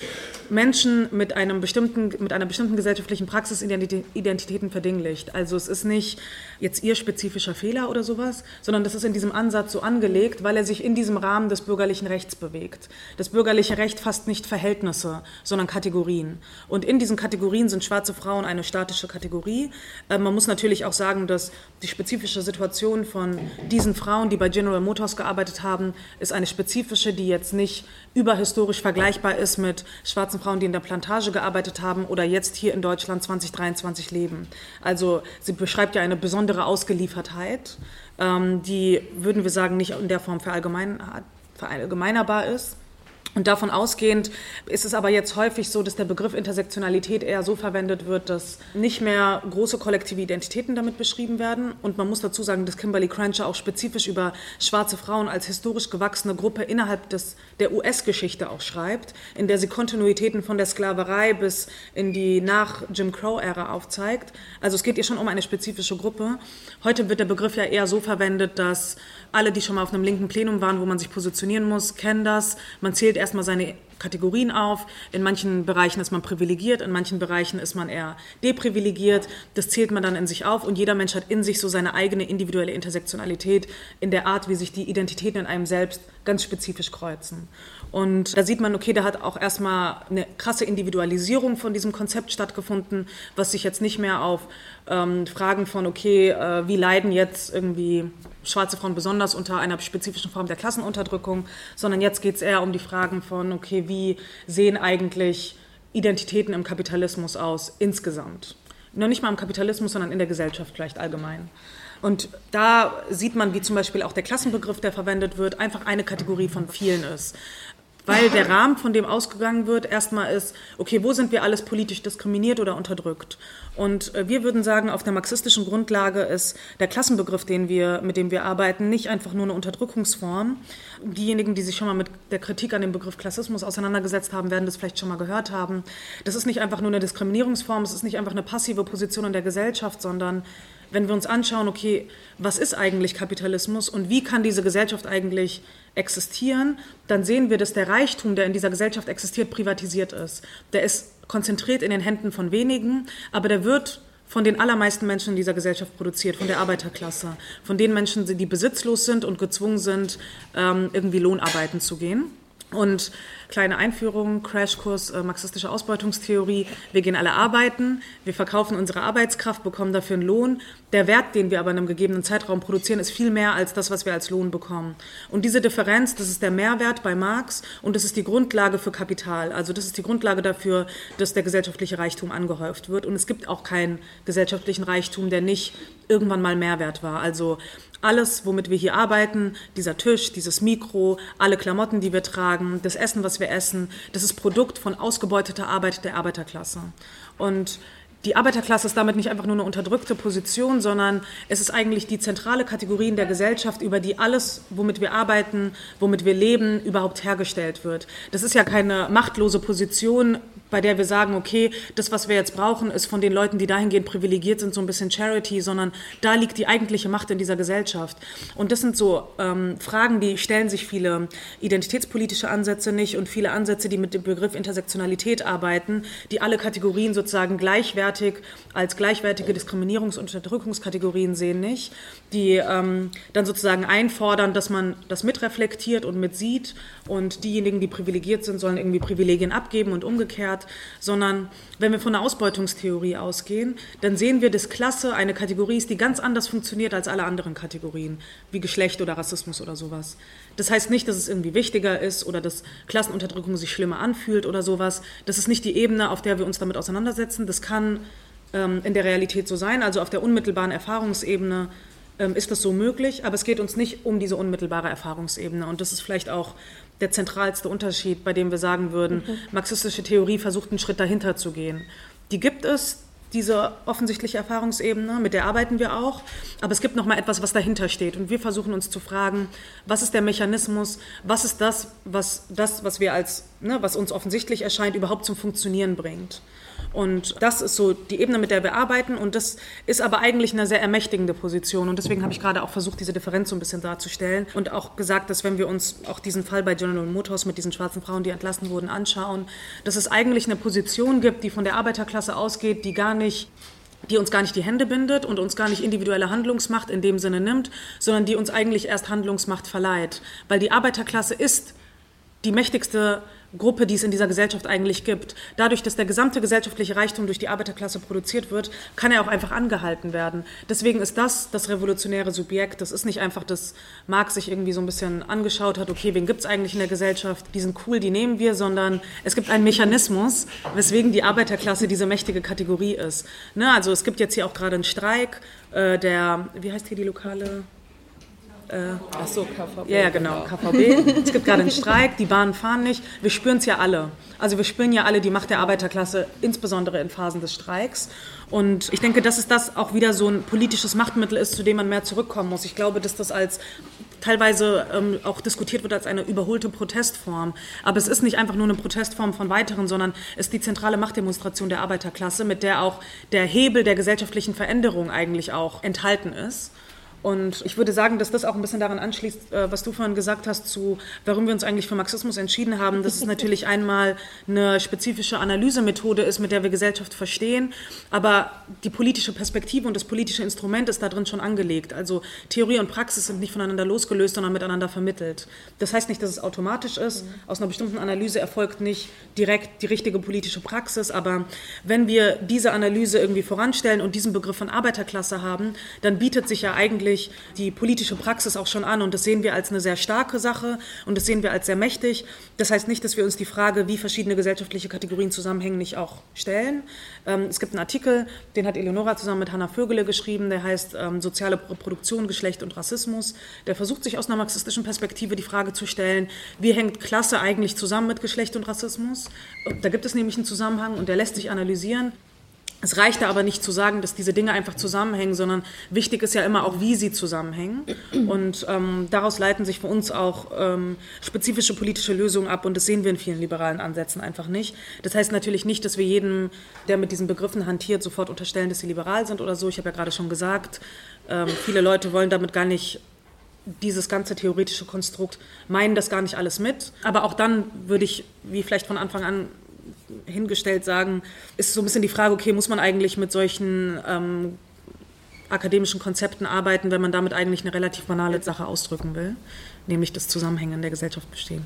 Menschen mit, einem bestimmten, mit einer bestimmten gesellschaftlichen Praxis Identitäten verdinglicht. Also es ist nicht jetzt ihr spezifischer Fehler oder sowas, sondern das ist in diesem Ansatz so angelegt, weil er sich in diesem Rahmen des bürgerlichen Rechts bewegt. Das bürgerliche Recht fasst nicht Verhältnisse, sondern Kategorien. Und in diesen Kategorien sind schwarze Frauen eine statische Kategorie. Äh, man muss natürlich auch sagen, dass die spezifische Situation von diesen Frauen, die bei General Motors gearbeitet haben, ist eine spezifische, die jetzt nicht überhistorisch vergleichbar ist mit schwarzen Frauen, die in der Plantage gearbeitet haben oder jetzt hier in Deutschland 2023 leben. Also sie beschreibt ja eine besondere Ausgeliefertheit, ähm, die, würden wir sagen, nicht in der Form verallgemeinerbar ist. Und davon ausgehend ist es aber jetzt häufig so, dass der Begriff Intersektionalität eher so verwendet wird, dass nicht mehr große kollektive Identitäten damit beschrieben werden. Und man muss dazu sagen, dass Kimberly Crenshaw auch spezifisch über schwarze Frauen als historisch gewachsene Gruppe innerhalb des, der US-Geschichte auch schreibt, in der sie Kontinuitäten von der Sklaverei bis in die nach-Jim Crow-Ära aufzeigt. Also es geht ihr schon um eine spezifische Gruppe. Heute wird der Begriff ja eher so verwendet, dass alle, die schon mal auf einem linken Plenum waren, wo man sich positionieren muss, kennen das. Man zählt erstmal seine Kategorien auf. In manchen Bereichen ist man privilegiert, in manchen Bereichen ist man eher deprivilegiert. Das zählt man dann in sich auf und jeder Mensch hat in sich so seine eigene individuelle Intersektionalität in der Art, wie sich die Identitäten in einem selbst ganz spezifisch kreuzen. Und da sieht man, okay, da hat auch erstmal eine krasse Individualisierung von diesem Konzept stattgefunden, was sich jetzt nicht mehr auf ähm, Fragen von, okay, äh, wie leiden jetzt irgendwie schwarze Frauen besonders unter einer spezifischen Form der Klassenunterdrückung, sondern jetzt geht es eher um die Fragen von, okay, wie sehen eigentlich Identitäten im Kapitalismus aus insgesamt? Noch nicht mal im Kapitalismus, sondern in der Gesellschaft vielleicht allgemein. Und da sieht man, wie zum Beispiel auch der Klassenbegriff, der verwendet wird, einfach eine Kategorie von vielen ist weil der Rahmen, von dem ausgegangen wird, erstmal ist, okay, wo sind wir alles politisch diskriminiert oder unterdrückt? Und äh, wir würden sagen, auf der marxistischen Grundlage ist der Klassenbegriff, den wir, mit dem wir arbeiten, nicht einfach nur eine Unterdrückungsform. Diejenigen, die sich schon mal mit der Kritik an dem Begriff Klassismus auseinandergesetzt haben, werden das vielleicht schon mal gehört haben. Das ist nicht einfach nur eine Diskriminierungsform, es ist nicht einfach eine passive Position in der Gesellschaft, sondern wenn wir uns anschauen, okay, was ist eigentlich Kapitalismus und wie kann diese Gesellschaft eigentlich existieren, dann sehen wir, dass der Reichtum, der in dieser Gesellschaft existiert, privatisiert ist. Der ist konzentriert in den Händen von wenigen, aber der wird von den allermeisten Menschen in dieser Gesellschaft produziert, von der Arbeiterklasse, von den Menschen, die besitzlos sind und gezwungen sind, ähm, irgendwie Lohnarbeiten zu gehen. Und kleine Einführung, Crashkurs äh, marxistische Ausbeutungstheorie. Wir gehen alle arbeiten, wir verkaufen unsere Arbeitskraft, bekommen dafür einen Lohn. Der Wert, den wir aber in einem gegebenen Zeitraum produzieren, ist viel mehr als das, was wir als Lohn bekommen. Und diese Differenz, das ist der Mehrwert bei Marx und das ist die Grundlage für Kapital. Also das ist die Grundlage dafür, dass der gesellschaftliche Reichtum angehäuft wird. Und es gibt auch keinen gesellschaftlichen Reichtum, der nicht irgendwann mal Mehrwert war. Also alles, womit wir hier arbeiten, dieser Tisch, dieses Mikro, alle Klamotten, die wir tragen, das Essen, was wir essen, das ist Produkt von ausgebeuteter Arbeit der Arbeiterklasse. Und die Arbeiterklasse ist damit nicht einfach nur eine unterdrückte Position, sondern es ist eigentlich die zentrale Kategorie in der Gesellschaft, über die alles, womit wir arbeiten, womit wir leben, überhaupt hergestellt wird. Das ist ja keine machtlose Position, bei der wir sagen, okay, das, was wir jetzt brauchen, ist von den Leuten, die dahingehend privilegiert sind, so ein bisschen Charity, sondern da liegt die eigentliche Macht in dieser Gesellschaft. Und das sind so ähm, Fragen, die stellen sich viele identitätspolitische Ansätze nicht und viele Ansätze, die mit dem Begriff Intersektionalität arbeiten, die alle Kategorien sozusagen gleichwertig als gleichwertige Diskriminierungs- und Unterdrückungskategorien sehen nicht, die ähm, dann sozusagen einfordern, dass man das mitreflektiert und mitsieht und diejenigen, die privilegiert sind, sollen irgendwie Privilegien abgeben und umgekehrt sondern wenn wir von der Ausbeutungstheorie ausgehen, dann sehen wir, dass Klasse eine Kategorie ist, die ganz anders funktioniert als alle anderen Kategorien, wie Geschlecht oder Rassismus oder sowas. Das heißt nicht, dass es irgendwie wichtiger ist oder dass Klassenunterdrückung sich schlimmer anfühlt oder sowas. Das ist nicht die Ebene, auf der wir uns damit auseinandersetzen. Das kann ähm, in der Realität so sein, also auf der unmittelbaren Erfahrungsebene ähm, ist das so möglich, aber es geht uns nicht um diese unmittelbare Erfahrungsebene. Und das ist vielleicht auch der zentralste Unterschied, bei dem wir sagen würden, mhm. marxistische Theorie versucht einen Schritt dahinter zu gehen. Die gibt es, diese offensichtliche Erfahrungsebene, mit der arbeiten wir auch, aber es gibt noch mal etwas, was dahinter steht. Und wir versuchen uns zu fragen, was ist der Mechanismus, was ist das, was das, was wir als, ne, was uns offensichtlich erscheint, überhaupt zum Funktionieren bringt. Und das ist so die Ebene, mit der wir arbeiten. Und das ist aber eigentlich eine sehr ermächtigende Position. Und deswegen habe ich gerade auch versucht, diese Differenz so ein bisschen darzustellen. Und auch gesagt, dass wenn wir uns auch diesen Fall bei General Motors mit diesen schwarzen Frauen, die entlassen wurden, anschauen, dass es eigentlich eine Position gibt, die von der Arbeiterklasse ausgeht, die gar nicht die uns gar nicht die Hände bindet und uns gar nicht individuelle Handlungsmacht in dem Sinne nimmt, sondern die uns eigentlich erst Handlungsmacht verleiht. Weil die Arbeiterklasse ist die mächtigste Gruppe, die es in dieser Gesellschaft eigentlich gibt. Dadurch, dass der gesamte gesellschaftliche Reichtum durch die Arbeiterklasse produziert wird, kann er auch einfach angehalten werden. Deswegen ist das das revolutionäre Subjekt. Das ist nicht einfach, dass Marx sich irgendwie so ein bisschen angeschaut hat, okay, wen gibt es eigentlich in der Gesellschaft? Die sind cool, die nehmen wir, sondern es gibt einen Mechanismus, weswegen die Arbeiterklasse diese mächtige Kategorie ist. Ne? Also es gibt jetzt hier auch gerade einen Streik, äh, der, wie heißt hier die lokale äh, Ach so, KVB. Ja, genau, KVB. es gibt gerade einen Streik, die Bahnen fahren nicht. Wir spüren es ja alle. Also wir spüren ja alle die Macht der Arbeiterklasse, insbesondere in Phasen des Streiks. Und ich denke, dass es das auch wieder so ein politisches Machtmittel ist, zu dem man mehr zurückkommen muss. Ich glaube, dass das als teilweise ähm, auch diskutiert wird als eine überholte Protestform. Aber es ist nicht einfach nur eine Protestform von weiteren, sondern es ist die zentrale Machtdemonstration der Arbeiterklasse, mit der auch der Hebel der gesellschaftlichen Veränderung eigentlich auch enthalten ist. Und ich würde sagen, dass das auch ein bisschen daran anschließt, äh, was du vorhin gesagt hast, zu warum wir uns eigentlich für Marxismus entschieden haben, dass es [laughs] natürlich einmal eine spezifische Analysemethode ist, mit der wir Gesellschaft verstehen, aber die politische Perspektive und das politische Instrument ist da drin schon angelegt. Also Theorie und Praxis sind nicht voneinander losgelöst, sondern miteinander vermittelt. Das heißt nicht, dass es automatisch ist. Aus einer bestimmten Analyse erfolgt nicht direkt die richtige politische Praxis, aber wenn wir diese Analyse irgendwie voranstellen und diesen Begriff von Arbeiterklasse haben, dann bietet sich ja eigentlich natürlich die politische Praxis auch schon an und das sehen wir als eine sehr starke Sache und das sehen wir als sehr mächtig. Das heißt nicht, dass wir uns die Frage, wie verschiedene gesellschaftliche Kategorien zusammenhängen, nicht auch stellen. Ähm, es gibt einen Artikel, den hat Eleonora zusammen mit Hanna Vögele geschrieben, der heißt ähm, Soziale Reproduktion, Geschlecht und Rassismus. Der versucht sich aus einer marxistischen Perspektive die Frage zu stellen, wie hängt Klasse eigentlich zusammen mit Geschlecht und Rassismus? Da gibt es nämlich einen Zusammenhang und der lässt sich analysieren. Es reicht da aber nicht zu sagen, dass diese Dinge einfach zusammenhängen, sondern wichtig ist ja immer auch, wie sie zusammenhängen. Und ähm, daraus leiten sich für uns auch ähm, spezifische politische Lösungen ab. Und das sehen wir in vielen liberalen Ansätzen einfach nicht. Das heißt natürlich nicht, dass wir jedem, der mit diesen Begriffen hantiert, sofort unterstellen, dass sie liberal sind oder so. Ich habe ja gerade schon gesagt, ähm, viele Leute wollen damit gar nicht dieses ganze theoretische Konstrukt meinen das gar nicht alles mit. Aber auch dann würde ich, wie vielleicht von Anfang an hingestellt sagen, ist so ein bisschen die Frage, okay, muss man eigentlich mit solchen ähm, akademischen Konzepten arbeiten, wenn man damit eigentlich eine relativ banale Sache ausdrücken will, nämlich das Zusammenhängen in der Gesellschaft bestehen.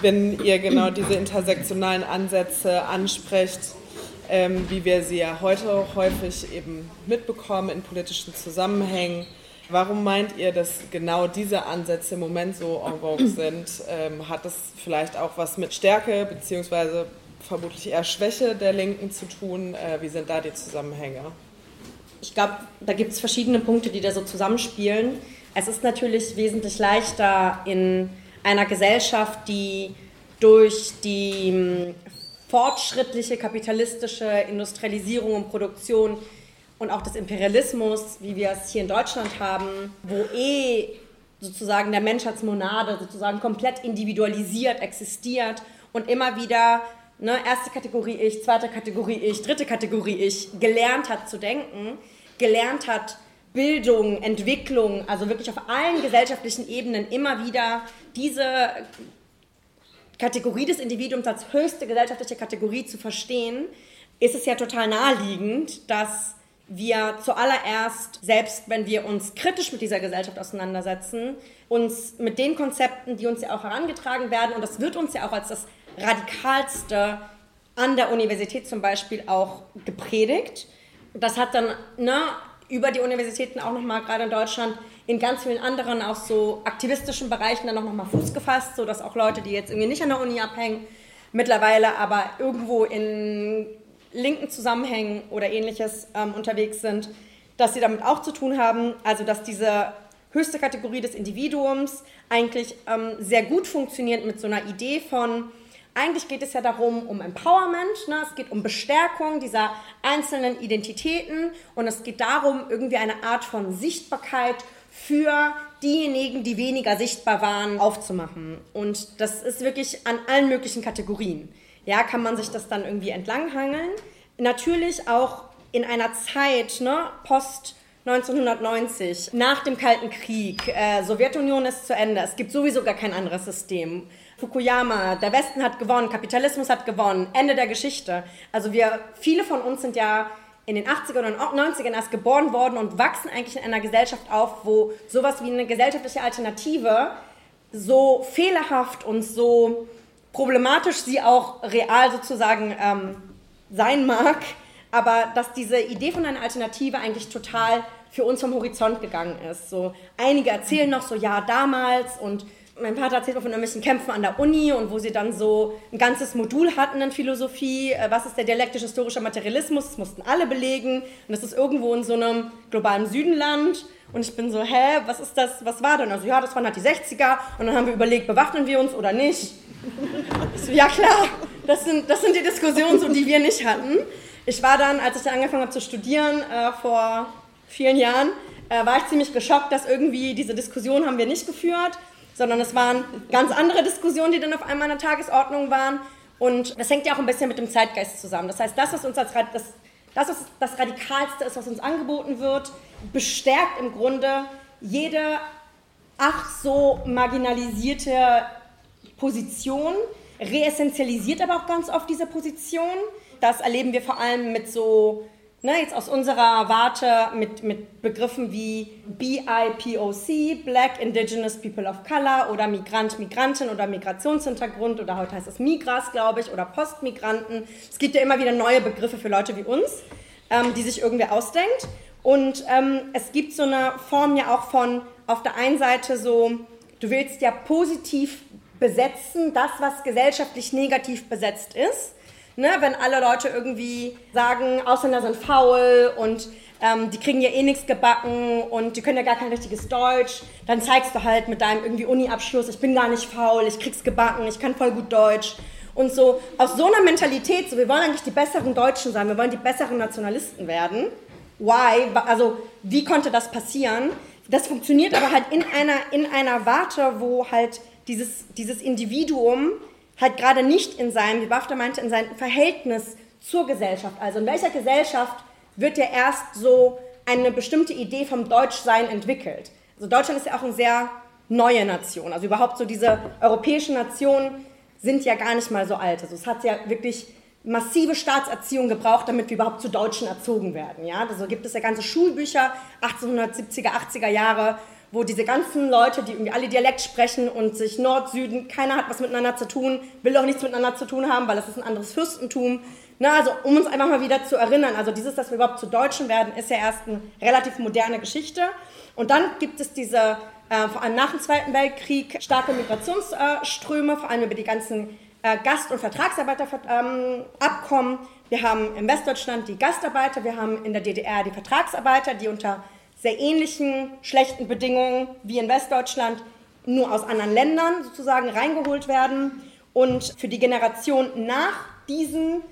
Wenn ihr genau diese intersektionalen Ansätze ansprecht, ähm, wie wir sie ja heute häufig eben mitbekommen in politischen Zusammenhängen, Warum meint ihr, dass genau diese Ansätze im Moment so en vogue sind? Ähm, hat das vielleicht auch was mit Stärke beziehungsweise vermutlich eher Schwäche der Linken zu tun? Äh, wie sind da die Zusammenhänge? Ich glaube, da gibt es verschiedene Punkte, die da so zusammenspielen. Es ist natürlich wesentlich leichter in einer Gesellschaft, die durch die hm, fortschrittliche kapitalistische Industrialisierung und Produktion und auch des Imperialismus, wie wir es hier in Deutschland haben, wo eh sozusagen der Mensch als Monade sozusagen komplett individualisiert existiert und immer wieder ne, erste Kategorie ich, zweite Kategorie ich, dritte Kategorie ich gelernt hat zu denken, gelernt hat Bildung, Entwicklung, also wirklich auf allen gesellschaftlichen Ebenen immer wieder diese Kategorie des Individuums als höchste gesellschaftliche Kategorie zu verstehen, ist es ja total naheliegend, dass wir zuallererst, selbst wenn wir uns kritisch mit dieser Gesellschaft auseinandersetzen, uns mit den Konzepten, die uns ja auch herangetragen werden, und das wird uns ja auch als das Radikalste an der Universität zum Beispiel auch gepredigt. Das hat dann ne, über die Universitäten auch nochmal, gerade in Deutschland, in ganz vielen anderen auch so aktivistischen Bereichen dann auch nochmal Fuß gefasst, sodass auch Leute, die jetzt irgendwie nicht an der Uni abhängen, mittlerweile aber irgendwo in linken Zusammenhängen oder ähnliches ähm, unterwegs sind, dass sie damit auch zu tun haben. Also dass diese höchste Kategorie des Individuums eigentlich ähm, sehr gut funktioniert mit so einer Idee von, eigentlich geht es ja darum, um Empowerment, ne? es geht um Bestärkung dieser einzelnen Identitäten und es geht darum, irgendwie eine Art von Sichtbarkeit für diejenigen, die weniger sichtbar waren, aufzumachen. Und das ist wirklich an allen möglichen Kategorien ja, kann man sich das dann irgendwie entlanghangeln. Natürlich auch in einer Zeit, ne, post 1990, nach dem Kalten Krieg, äh, Sowjetunion ist zu Ende, es gibt sowieso gar kein anderes System. Fukuyama, der Westen hat gewonnen, Kapitalismus hat gewonnen, Ende der Geschichte. Also wir, viele von uns sind ja in den 80ern und 90ern erst geboren worden und wachsen eigentlich in einer Gesellschaft auf, wo sowas wie eine gesellschaftliche Alternative so fehlerhaft und so problematisch sie auch real sozusagen ähm, sein mag, aber dass diese Idee von einer Alternative eigentlich total für uns vom Horizont gegangen ist. So einige erzählen noch so, ja, damals und mein Vater erzählt mir von irgendwelchen Kämpfen an der Uni und wo sie dann so ein ganzes Modul hatten in Philosophie. Äh, was ist der dialektisch-historische Materialismus? Das mussten alle belegen. Und das ist irgendwo in so einem globalen Südenland. Und ich bin so, hä, was ist das? Was war denn? Also, ja, das waren halt die 60er. Und dann haben wir überlegt, bewaffnen wir uns oder nicht? [laughs] So, ja, klar. Das sind, das sind die Diskussionen, so, die wir nicht hatten. Ich war dann, als ich dann angefangen habe zu studieren, äh, vor vielen Jahren, äh, war ich ziemlich geschockt, dass irgendwie diese Diskussion haben wir nicht geführt sondern es waren ganz andere Diskussionen, die dann auf einmal an der Tagesordnung waren. Und das hängt ja auch ein bisschen mit dem Zeitgeist zusammen. Das heißt, das, was uns als das, das, was das Radikalste ist, was uns angeboten wird, bestärkt im Grunde jede ach so marginalisierte Position, reessentialisiert aber auch ganz oft diese Position. Das erleben wir vor allem mit so ne, jetzt aus unserer Warte mit, mit Begriffen wie BIPOC, Black Indigenous People of Color oder Migrant, Migrantin oder Migrationshintergrund oder heute heißt es Migras, glaube ich, oder Postmigranten. Es gibt ja immer wieder neue Begriffe für Leute wie uns, ähm, die sich irgendwer ausdenkt. Und ähm, es gibt so eine Form ja auch von auf der einen Seite so, du willst ja positiv besetzen, das, was gesellschaftlich negativ besetzt ist. Ne, wenn alle Leute irgendwie sagen, Ausländer sind faul und ähm, die kriegen ja eh nichts gebacken und die können ja gar kein richtiges Deutsch. Dann zeigst du halt mit deinem irgendwie Uni-Abschluss, ich bin gar nicht faul, ich krieg's gebacken, ich kann voll gut Deutsch. Und so aus so einer Mentalität, so wir wollen eigentlich die besseren Deutschen sein, wir wollen die besseren Nationalisten werden. Why? Also wie konnte das passieren? Das funktioniert aber halt in einer, in einer Warte, wo halt dieses, dieses Individuum halt gerade nicht in seinem, wie Bafta meinte, in seinem Verhältnis zur Gesellschaft. Also in welcher Gesellschaft wird ja erst so eine bestimmte Idee vom Deutschsein entwickelt. Also Deutschland ist ja auch eine sehr neue Nation. Also überhaupt so diese europäischen Nationen sind ja gar nicht mal so alt. Also es hat ja wirklich massive Staatserziehung gebraucht, damit wir überhaupt zu Deutschen erzogen werden. Ja? Also gibt es ja ganze Schulbücher, 1870er, 80er Jahre, wo diese ganzen Leute, die irgendwie alle Dialekt sprechen und sich Nord, Süden, keiner hat was miteinander zu tun, will auch nichts miteinander zu tun haben, weil das ist ein anderes Fürstentum. Na, also um uns einfach mal wieder zu erinnern, also dieses, dass wir überhaupt zu Deutschen werden, ist ja erst eine relativ moderne Geschichte. Und dann gibt es diese, äh, vor allem nach dem Zweiten Weltkrieg, starke Migrationsströme, vor allem über die ganzen äh, Gast- und Vertragsarbeiterabkommen. Ähm, wir haben in Westdeutschland die Gastarbeiter, wir haben in der DDR die Vertragsarbeiter, die unter sehr ähnlichen schlechten Bedingungen wie in Westdeutschland nur aus anderen Ländern sozusagen reingeholt werden. Und für die Generation nach diesen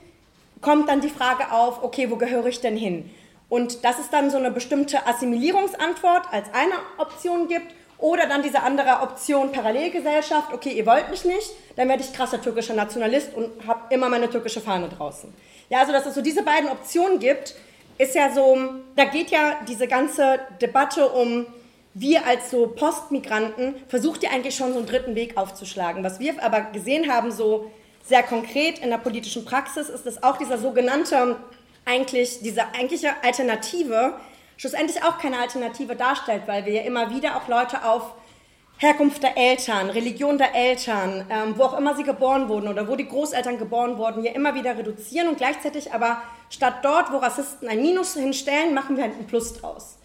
kommt dann die Frage auf, okay, wo gehöre ich denn hin? Und dass es dann so eine bestimmte Assimilierungsantwort als eine Option gibt oder dann diese andere Option Parallelgesellschaft, okay, ihr wollt mich nicht, dann werde ich krasser türkischer Nationalist und habe immer meine türkische Fahne draußen. Ja, also dass es so diese beiden Optionen gibt, ist ja so, da geht ja diese ganze Debatte um, wir als so Postmigranten, versucht ihr eigentlich schon so einen dritten Weg aufzuschlagen. Was wir aber gesehen haben, so sehr konkret in der politischen Praxis ist es auch dieser sogenannte, eigentlich, diese eigentliche Alternative, schlussendlich auch keine Alternative darstellt, weil wir ja immer wieder auch Leute auf Herkunft der Eltern, Religion der Eltern, ähm, wo auch immer sie geboren wurden oder wo die Großeltern geboren wurden, ja immer wieder reduzieren und gleichzeitig aber statt dort, wo Rassisten ein Minus hinstellen, machen wir halt ein Plus draus.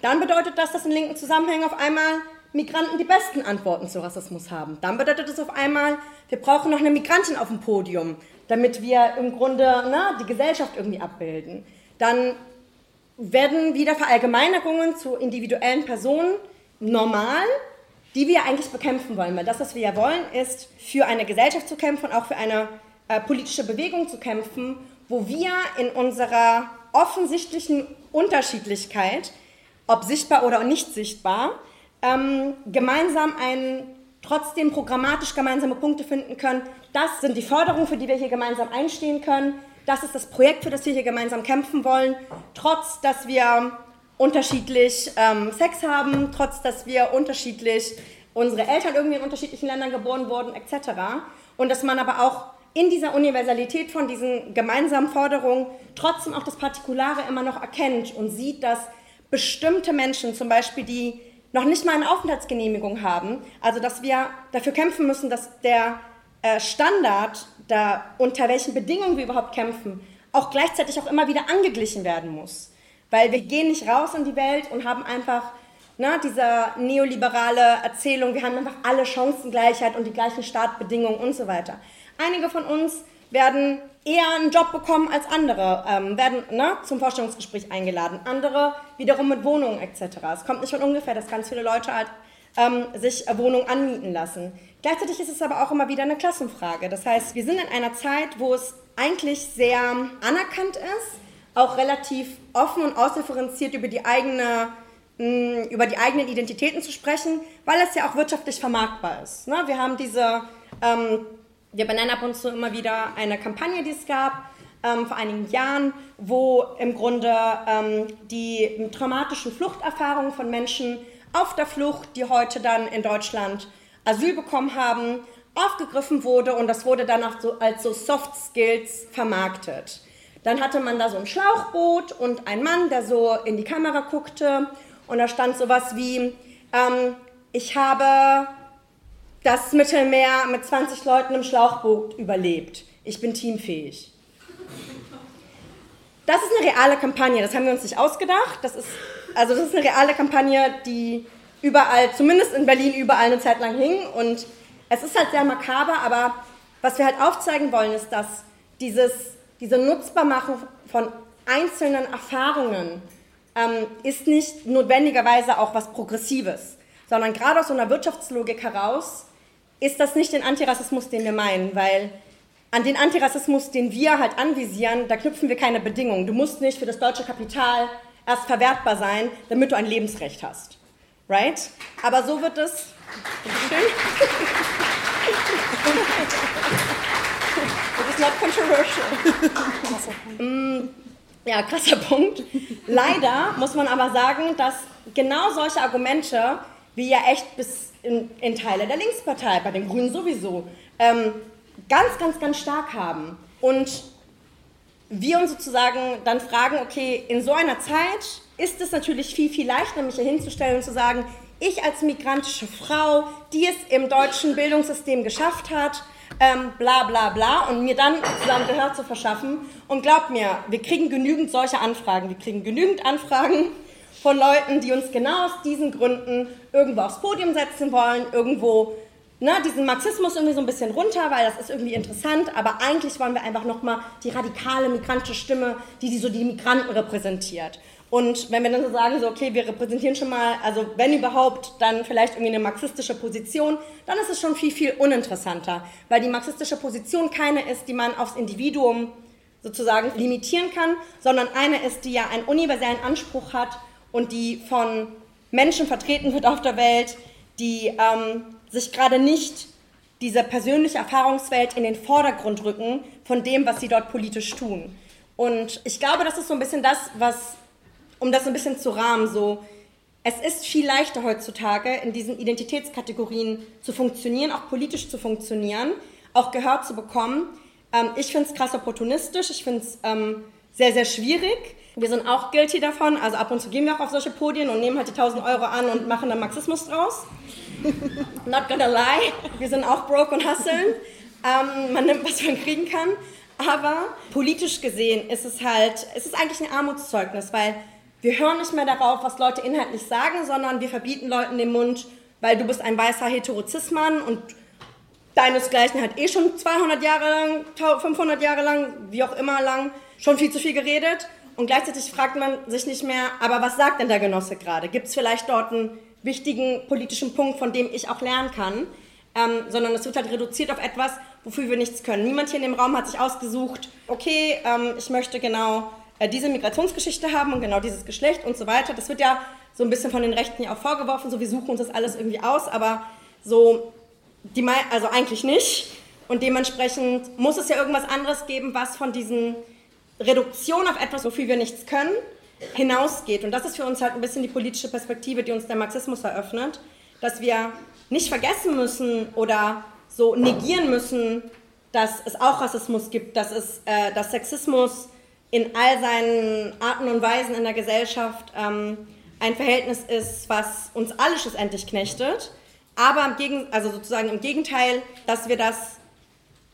Dann bedeutet das, dass in linken Zusammenhängen auf einmal Migranten die besten Antworten zu Rassismus haben. Dann bedeutet es auf einmal, wir brauchen noch eine Migrantin auf dem Podium, damit wir im Grunde na, die Gesellschaft irgendwie abbilden. Dann werden wieder Verallgemeinerungen zu individuellen Personen normal, die wir eigentlich bekämpfen wollen. Weil das, was wir ja wollen, ist für eine Gesellschaft zu kämpfen und auch für eine äh, politische Bewegung zu kämpfen, wo wir in unserer offensichtlichen Unterschiedlichkeit, ob sichtbar oder nicht sichtbar, ähm, gemeinsam ein, trotzdem programmatisch gemeinsame Punkte finden können. Das sind die Forderungen, für die wir hier gemeinsam einstehen können. Das ist das Projekt, für das wir hier gemeinsam kämpfen wollen, trotz dass wir unterschiedlich ähm, Sex haben, trotz dass wir unterschiedlich unsere Eltern irgendwie in unterschiedlichen Ländern geboren wurden, etc. Und dass man aber auch in dieser Universalität von diesen gemeinsamen Forderungen trotzdem auch das Partikulare immer noch erkennt und sieht, dass bestimmte Menschen, zum Beispiel die noch nicht mal eine Aufenthaltsgenehmigung haben. Also dass wir dafür kämpfen müssen, dass der äh, Standard, da, unter welchen Bedingungen wir überhaupt kämpfen, auch gleichzeitig auch immer wieder angeglichen werden muss. Weil wir gehen nicht raus in die Welt und haben einfach ne, diese neoliberale Erzählung, wir haben einfach alle Chancengleichheit und die gleichen Startbedingungen und so weiter. Einige von uns werden eher einen Job bekommen als andere, ähm, werden ne, zum Vorstellungsgespräch eingeladen. Andere wiederum mit Wohnungen etc. Es kommt nicht von ungefähr, dass ganz viele Leute halt ähm, sich Wohnungen anmieten lassen. Gleichzeitig ist es aber auch immer wieder eine Klassenfrage. Das heißt, wir sind in einer Zeit, wo es eigentlich sehr anerkannt ist, auch relativ offen und ausdifferenziert über die eigene mh, über die eigenen Identitäten zu sprechen, weil es ja auch wirtschaftlich vermarktbar ist. Ne? Wir haben diese ähm, wir benennen ab und zu immer wieder eine Kampagne, die es gab ähm, vor einigen Jahren, wo im Grunde ähm, die traumatischen Fluchterfahrungen von Menschen auf der Flucht, die heute dann in Deutschland Asyl bekommen haben, aufgegriffen wurde und das wurde dann auch so als so Soft Skills vermarktet. Dann hatte man da so ein Schlauchboot und ein Mann, der so in die Kamera guckte und da stand sowas wie, ähm, ich habe das Mittelmeer mit 20 Leuten im Schlauchboot überlebt. Ich bin teamfähig. Das ist eine reale Kampagne, das haben wir uns nicht ausgedacht. Das ist, also das ist eine reale Kampagne, die überall, zumindest in Berlin, überall eine Zeit lang hing. Und es ist halt sehr makaber, aber was wir halt aufzeigen wollen, ist, dass dieses, diese Nutzbarmachung von einzelnen Erfahrungen ähm, ist nicht notwendigerweise auch was Progressives, sondern gerade aus so einer Wirtschaftslogik heraus ist das nicht den Antirassismus, den wir meinen, weil an den Antirassismus, den wir halt anvisieren, da knüpfen wir keine Bedingungen. Du musst nicht für das deutsche Kapital erst verwertbar sein, damit du ein Lebensrecht hast. Right? Aber so wird es. It [laughs] is not controversial. Mm, ja, krasser Punkt. Leider muss man aber sagen, dass genau solche Argumente, wie ja echt bis in, in Teile der Linkspartei, bei den Grünen sowieso, ähm, ganz, ganz, ganz stark haben. Und wir uns sozusagen dann fragen, okay, in so einer Zeit ist es natürlich viel, viel leichter, mich hier hinzustellen und zu sagen, ich als migrantische Frau, die es im deutschen Bildungssystem geschafft hat, ähm, bla bla bla, und mir dann sozusagen Gehör zu verschaffen. Und glaubt mir, wir kriegen genügend solche Anfragen. Wir kriegen genügend Anfragen von Leuten, die uns genau aus diesen Gründen irgendwo aufs Podium setzen wollen, irgendwo ne, diesen Marxismus irgendwie so ein bisschen runter, weil das ist irgendwie interessant, aber eigentlich wollen wir einfach nochmal die radikale migrantische Stimme, die, die so die Migranten repräsentiert. Und wenn wir dann so sagen, so, okay, wir repräsentieren schon mal, also wenn überhaupt, dann vielleicht irgendwie eine marxistische Position, dann ist es schon viel, viel uninteressanter, weil die marxistische Position keine ist, die man aufs Individuum sozusagen limitieren kann, sondern eine ist, die ja einen universellen Anspruch hat und die von Menschen vertreten wird auf der Welt, die ähm, sich gerade nicht diese persönliche Erfahrungswelt in den Vordergrund rücken von dem, was sie dort politisch tun. Und ich glaube, das ist so ein bisschen das, was um das ein bisschen zu rahmen, so, es ist viel leichter heutzutage, in diesen Identitätskategorien zu funktionieren, auch politisch zu funktionieren, auch Gehör zu bekommen. Ähm, ich finde es krass opportunistisch, ich finde es ähm, sehr, sehr schwierig. Wir sind auch guilty davon, also ab und zu gehen wir auch auf solche Podien und nehmen halt die 1000 Euro an und machen dann Marxismus draus. [laughs] Not gonna lie, wir sind auch broke und hustlen. Ähm, man nimmt, was man kriegen kann. Aber politisch gesehen ist es halt, es ist eigentlich ein Armutszeugnis, weil wir hören nicht mehr darauf, was Leute inhaltlich sagen, sondern wir verbieten Leuten den Mund, weil du bist ein weißer Heterozismann und deinesgleichen hat eh schon 200 Jahre lang, 500 Jahre lang, wie auch immer lang, schon viel zu viel geredet. Und gleichzeitig fragt man sich nicht mehr, aber was sagt denn der Genosse gerade? Gibt es vielleicht dort einen wichtigen politischen Punkt, von dem ich auch lernen kann? Ähm, sondern es wird halt reduziert auf etwas, wofür wir nichts können. Niemand hier in dem Raum hat sich ausgesucht, okay, ähm, ich möchte genau äh, diese Migrationsgeschichte haben und genau dieses Geschlecht und so weiter. Das wird ja so ein bisschen von den Rechten ja auch vorgeworfen, so wir suchen uns das alles irgendwie aus, aber so, die, also eigentlich nicht. Und dementsprechend muss es ja irgendwas anderes geben, was von diesen Reduktion auf etwas, wofür wir nichts können, hinausgeht. Und das ist für uns halt ein bisschen die politische Perspektive, die uns der Marxismus eröffnet, dass wir nicht vergessen müssen oder so negieren müssen, dass es auch Rassismus gibt, dass es äh, dass Sexismus in all seinen Arten und Weisen in der Gesellschaft ähm, ein Verhältnis ist, was uns alle schlussendlich knechtet, aber im Gegen, also sozusagen im Gegenteil, dass wir das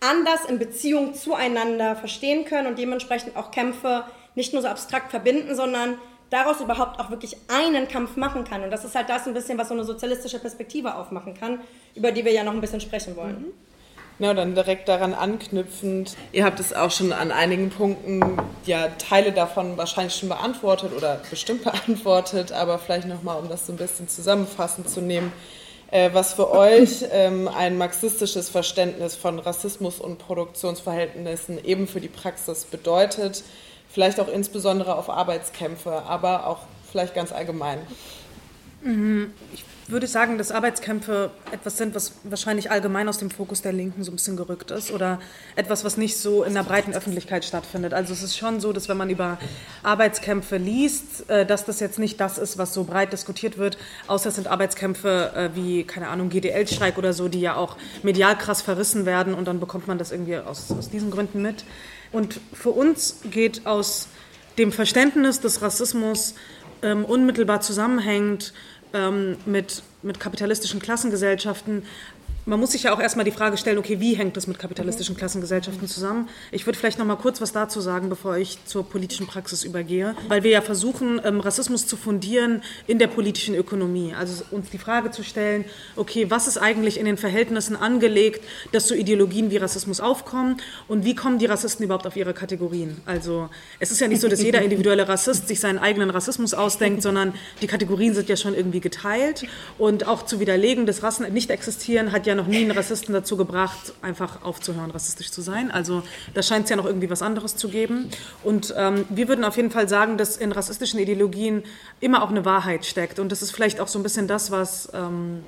anders in Beziehung zueinander verstehen können und dementsprechend auch Kämpfe nicht nur so abstrakt verbinden, sondern daraus überhaupt auch wirklich einen Kampf machen kann. Und das ist halt das ein bisschen, was so eine sozialistische Perspektive aufmachen kann, über die wir ja noch ein bisschen sprechen wollen. Mhm. Ja, dann direkt daran anknüpfend. Ihr habt es auch schon an einigen Punkten, ja, Teile davon wahrscheinlich schon beantwortet oder bestimmt [laughs] beantwortet, aber vielleicht nochmal, um das so ein bisschen zusammenfassend zu nehmen, äh, was für euch ähm, ein marxistisches Verständnis von Rassismus und Produktionsverhältnissen eben für die Praxis bedeutet, vielleicht auch insbesondere auf Arbeitskämpfe, aber auch vielleicht ganz allgemein. Mhm. Ich würde sagen, dass Arbeitskämpfe etwas sind, was wahrscheinlich allgemein aus dem Fokus der Linken so ein bisschen gerückt ist oder etwas, was nicht so in der breiten Öffentlichkeit stattfindet. Also es ist schon so, dass wenn man über Arbeitskämpfe liest, äh, dass das jetzt nicht das ist, was so breit diskutiert wird, außer es sind Arbeitskämpfe äh, wie, keine Ahnung, GDL-Streik oder so, die ja auch medial krass verrissen werden und dann bekommt man das irgendwie aus, aus diesen Gründen mit. Und für uns geht aus dem Verständnis des Rassismus ähm, unmittelbar zusammenhängt ähm, mit, mit kapitalistischen Klassengesellschaften man muss sich ja auch erstmal die Frage stellen, okay, wie hängt das mit kapitalistischen Klassengesellschaften zusammen? Ich würde vielleicht noch mal kurz was dazu sagen, bevor ich zur politischen Praxis übergehe, weil wir ja versuchen, ähm, Rassismus zu fundieren in der politischen Ökonomie. Also uns die Frage zu stellen, okay, was ist eigentlich in den Verhältnissen angelegt, dass so Ideologien wie Rassismus aufkommen und wie kommen die Rassisten überhaupt auf ihre Kategorien? Also es ist ja nicht so, dass jeder individuelle Rassist sich seinen eigenen Rassismus ausdenkt, sondern die Kategorien sind ja schon irgendwie geteilt und auch zu widerlegen, dass Rassen nicht existieren, hat ja noch nie einen Rassisten dazu gebracht, einfach aufzuhören, rassistisch zu sein. Also da scheint es ja noch irgendwie was anderes zu geben. Und ähm, wir würden auf jeden Fall sagen, dass in rassistischen Ideologien immer auch eine Wahrheit steckt. Und das ist vielleicht auch so ein bisschen das, was... Ähm,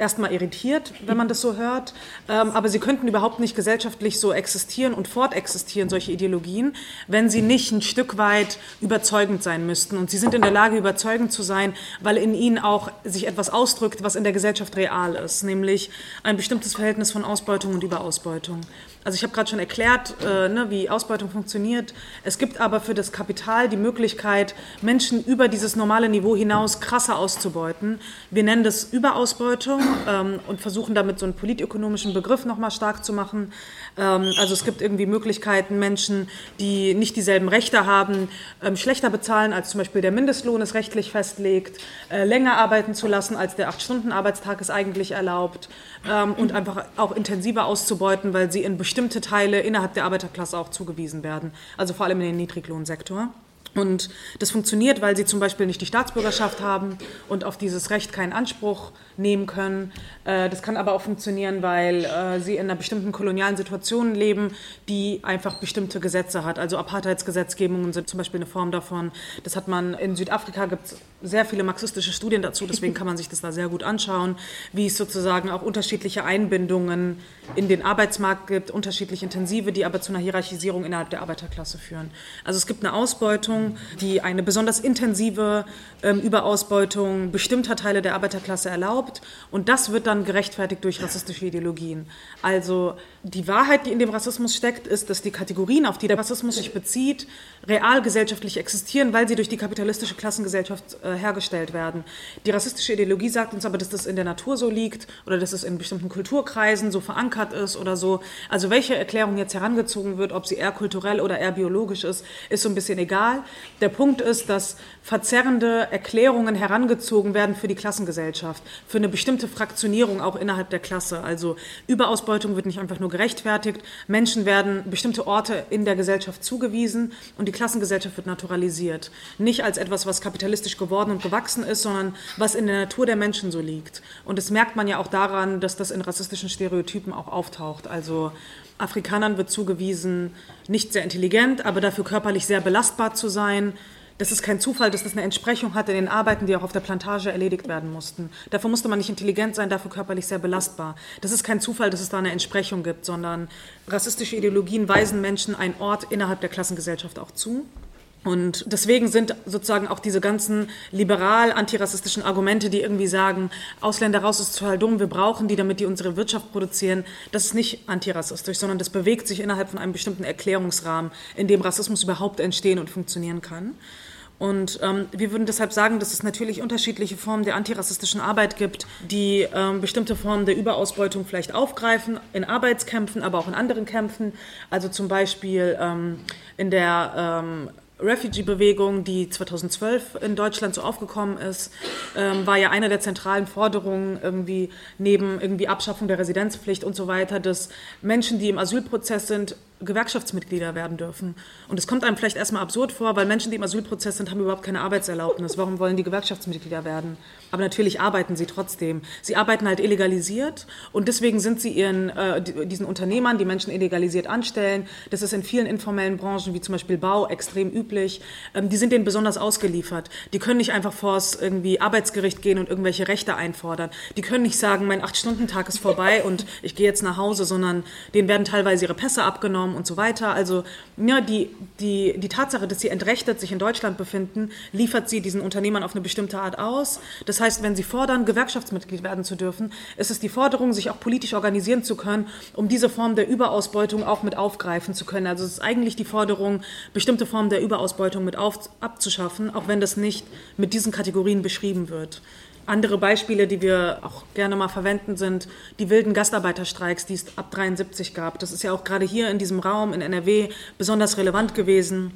erstmal irritiert, wenn man das so hört. Ähm, aber sie könnten überhaupt nicht gesellschaftlich so existieren und fortexistieren, solche Ideologien, wenn sie nicht ein Stück weit überzeugend sein müssten. Und sie sind in der Lage, überzeugend zu sein, weil in ihnen auch sich etwas ausdrückt, was in der Gesellschaft real ist, nämlich ein bestimmtes Verhältnis von Ausbeutung und Überausbeutung. Also ich habe gerade schon erklärt, äh, ne, wie Ausbeutung funktioniert. Es gibt aber für das Kapital die Möglichkeit, Menschen über dieses normale Niveau hinaus krasser auszubeuten. Wir nennen das Überausbeutung ähm, und versuchen damit so einen politökonomischen Begriff nochmal stark zu machen. Ähm, also es gibt irgendwie Möglichkeiten, Menschen, die nicht dieselben Rechte haben, ähm, schlechter bezahlen, als zum Beispiel der Mindestlohn es rechtlich festlegt, äh, länger arbeiten zu lassen, als der Acht-Stunden-Arbeitstag es eigentlich erlaubt ähm, und einfach auch intensiver auszubeuten, weil sie in bestimmte Teile innerhalb der Arbeiterklasse auch zugewiesen werden, also vor allem in den Niedriglohnsektor. Und das funktioniert, weil sie zum Beispiel nicht die Staatsbürgerschaft haben und auf dieses Recht keinen Anspruch nehmen können. Äh, das kann aber auch funktionieren, weil äh, sie in einer bestimmten kolonialen Situation leben, die einfach bestimmte Gesetze hat. Also Apartheidsgesetzgebungen sind zum Beispiel eine Form davon. Das hat man in Südafrika gibt es sehr viele marxistische Studien dazu, deswegen kann man sich das da sehr gut anschauen, wie es sozusagen auch unterschiedliche Einbindungen in den Arbeitsmarkt gibt, unterschiedlich intensive, die aber zu einer Hierarchisierung innerhalb der Arbeiterklasse führen. Also es gibt eine Ausbeutung, die eine besonders intensive ähm, Überausbeutung bestimmter Teile der Arbeiterklasse erlaubt und das wird dann gerechtfertigt durch rassistische Ideologien. Also die Wahrheit, die in dem Rassismus steckt, ist, dass die Kategorien, auf die der Rassismus sich bezieht, real gesellschaftlich existieren, weil sie durch die kapitalistische Klassengesellschaft äh, hergestellt werden. Die rassistische Ideologie sagt uns aber, dass das in der Natur so liegt oder dass es in bestimmten Kulturkreisen so verankert ist oder so. Also welche Erklärung jetzt herangezogen wird, ob sie eher kulturell oder eher biologisch ist, ist so ein bisschen egal. Der Punkt ist, dass verzerrende Erklärungen herangezogen werden für die Klassengesellschaft, für eine bestimmte Fraktionierung auch innerhalb der Klasse. Also Überausbeutung wird nicht einfach nur gerechtfertigt, Menschen werden bestimmte Orte in der Gesellschaft zugewiesen und die Klassengesellschaft wird naturalisiert. Nicht als etwas, was kapitalistisch geworden und gewachsen ist, sondern was in der Natur der Menschen so liegt. Und das merkt man ja auch daran, dass das in rassistischen Stereotypen auch auftaucht. Also Afrikanern wird zugewiesen, nicht sehr intelligent, aber dafür körperlich sehr belastbar zu sein. Das ist kein Zufall, dass das eine Entsprechung hat in den Arbeiten, die auch auf der Plantage erledigt werden mussten. Dafür musste man nicht intelligent sein, dafür körperlich sehr belastbar. Das ist kein Zufall, dass es da eine Entsprechung gibt, sondern rassistische Ideologien weisen Menschen einen Ort innerhalb der Klassengesellschaft auch zu. Und deswegen sind sozusagen auch diese ganzen liberal-antirassistischen Argumente, die irgendwie sagen, Ausländer raus ist total dumm, wir brauchen die, damit die unsere Wirtschaft produzieren, das ist nicht antirassistisch, sondern das bewegt sich innerhalb von einem bestimmten Erklärungsrahmen, in dem Rassismus überhaupt entstehen und funktionieren kann. Und ähm, wir würden deshalb sagen, dass es natürlich unterschiedliche Formen der antirassistischen Arbeit gibt, die ähm, bestimmte Formen der Überausbeutung vielleicht aufgreifen, in Arbeitskämpfen, aber auch in anderen Kämpfen. Also zum Beispiel ähm, in der ähm, Refugee-Bewegung, die 2012 in Deutschland so aufgekommen ist, ähm, war ja eine der zentralen Forderungen irgendwie neben irgendwie Abschaffung der Residenzpflicht und so weiter, dass Menschen, die im Asylprozess sind, Gewerkschaftsmitglieder werden dürfen. Und es kommt einem vielleicht erstmal absurd vor, weil Menschen, die im Asylprozess sind, haben überhaupt keine Arbeitserlaubnis. Warum wollen die Gewerkschaftsmitglieder werden? Aber natürlich arbeiten sie trotzdem. Sie arbeiten halt illegalisiert und deswegen sind sie ihren, äh, diesen Unternehmern, die Menschen illegalisiert anstellen, das ist in vielen informellen Branchen, wie zum Beispiel Bau, extrem üblich, ähm, die sind denen besonders ausgeliefert. Die können nicht einfach vors irgendwie Arbeitsgericht gehen und irgendwelche Rechte einfordern. Die können nicht sagen, mein Acht-Stunden-Tag ist vorbei und ich gehe jetzt nach Hause, sondern denen werden teilweise ihre Pässe abgenommen und so weiter. Also ja, die, die, die Tatsache, dass sie entrechtet sich in Deutschland befinden, liefert sie diesen Unternehmern auf eine bestimmte Art aus. Das das heißt, wenn Sie fordern, Gewerkschaftsmitglied werden zu dürfen, ist es die Forderung, sich auch politisch organisieren zu können, um diese Form der Überausbeutung auch mit aufgreifen zu können. Also es ist eigentlich die Forderung, bestimmte Formen der Überausbeutung mit auf, abzuschaffen, auch wenn das nicht mit diesen Kategorien beschrieben wird. Andere Beispiele, die wir auch gerne mal verwenden, sind die wilden Gastarbeiterstreiks, die es ab 73 gab. Das ist ja auch gerade hier in diesem Raum in NRW besonders relevant gewesen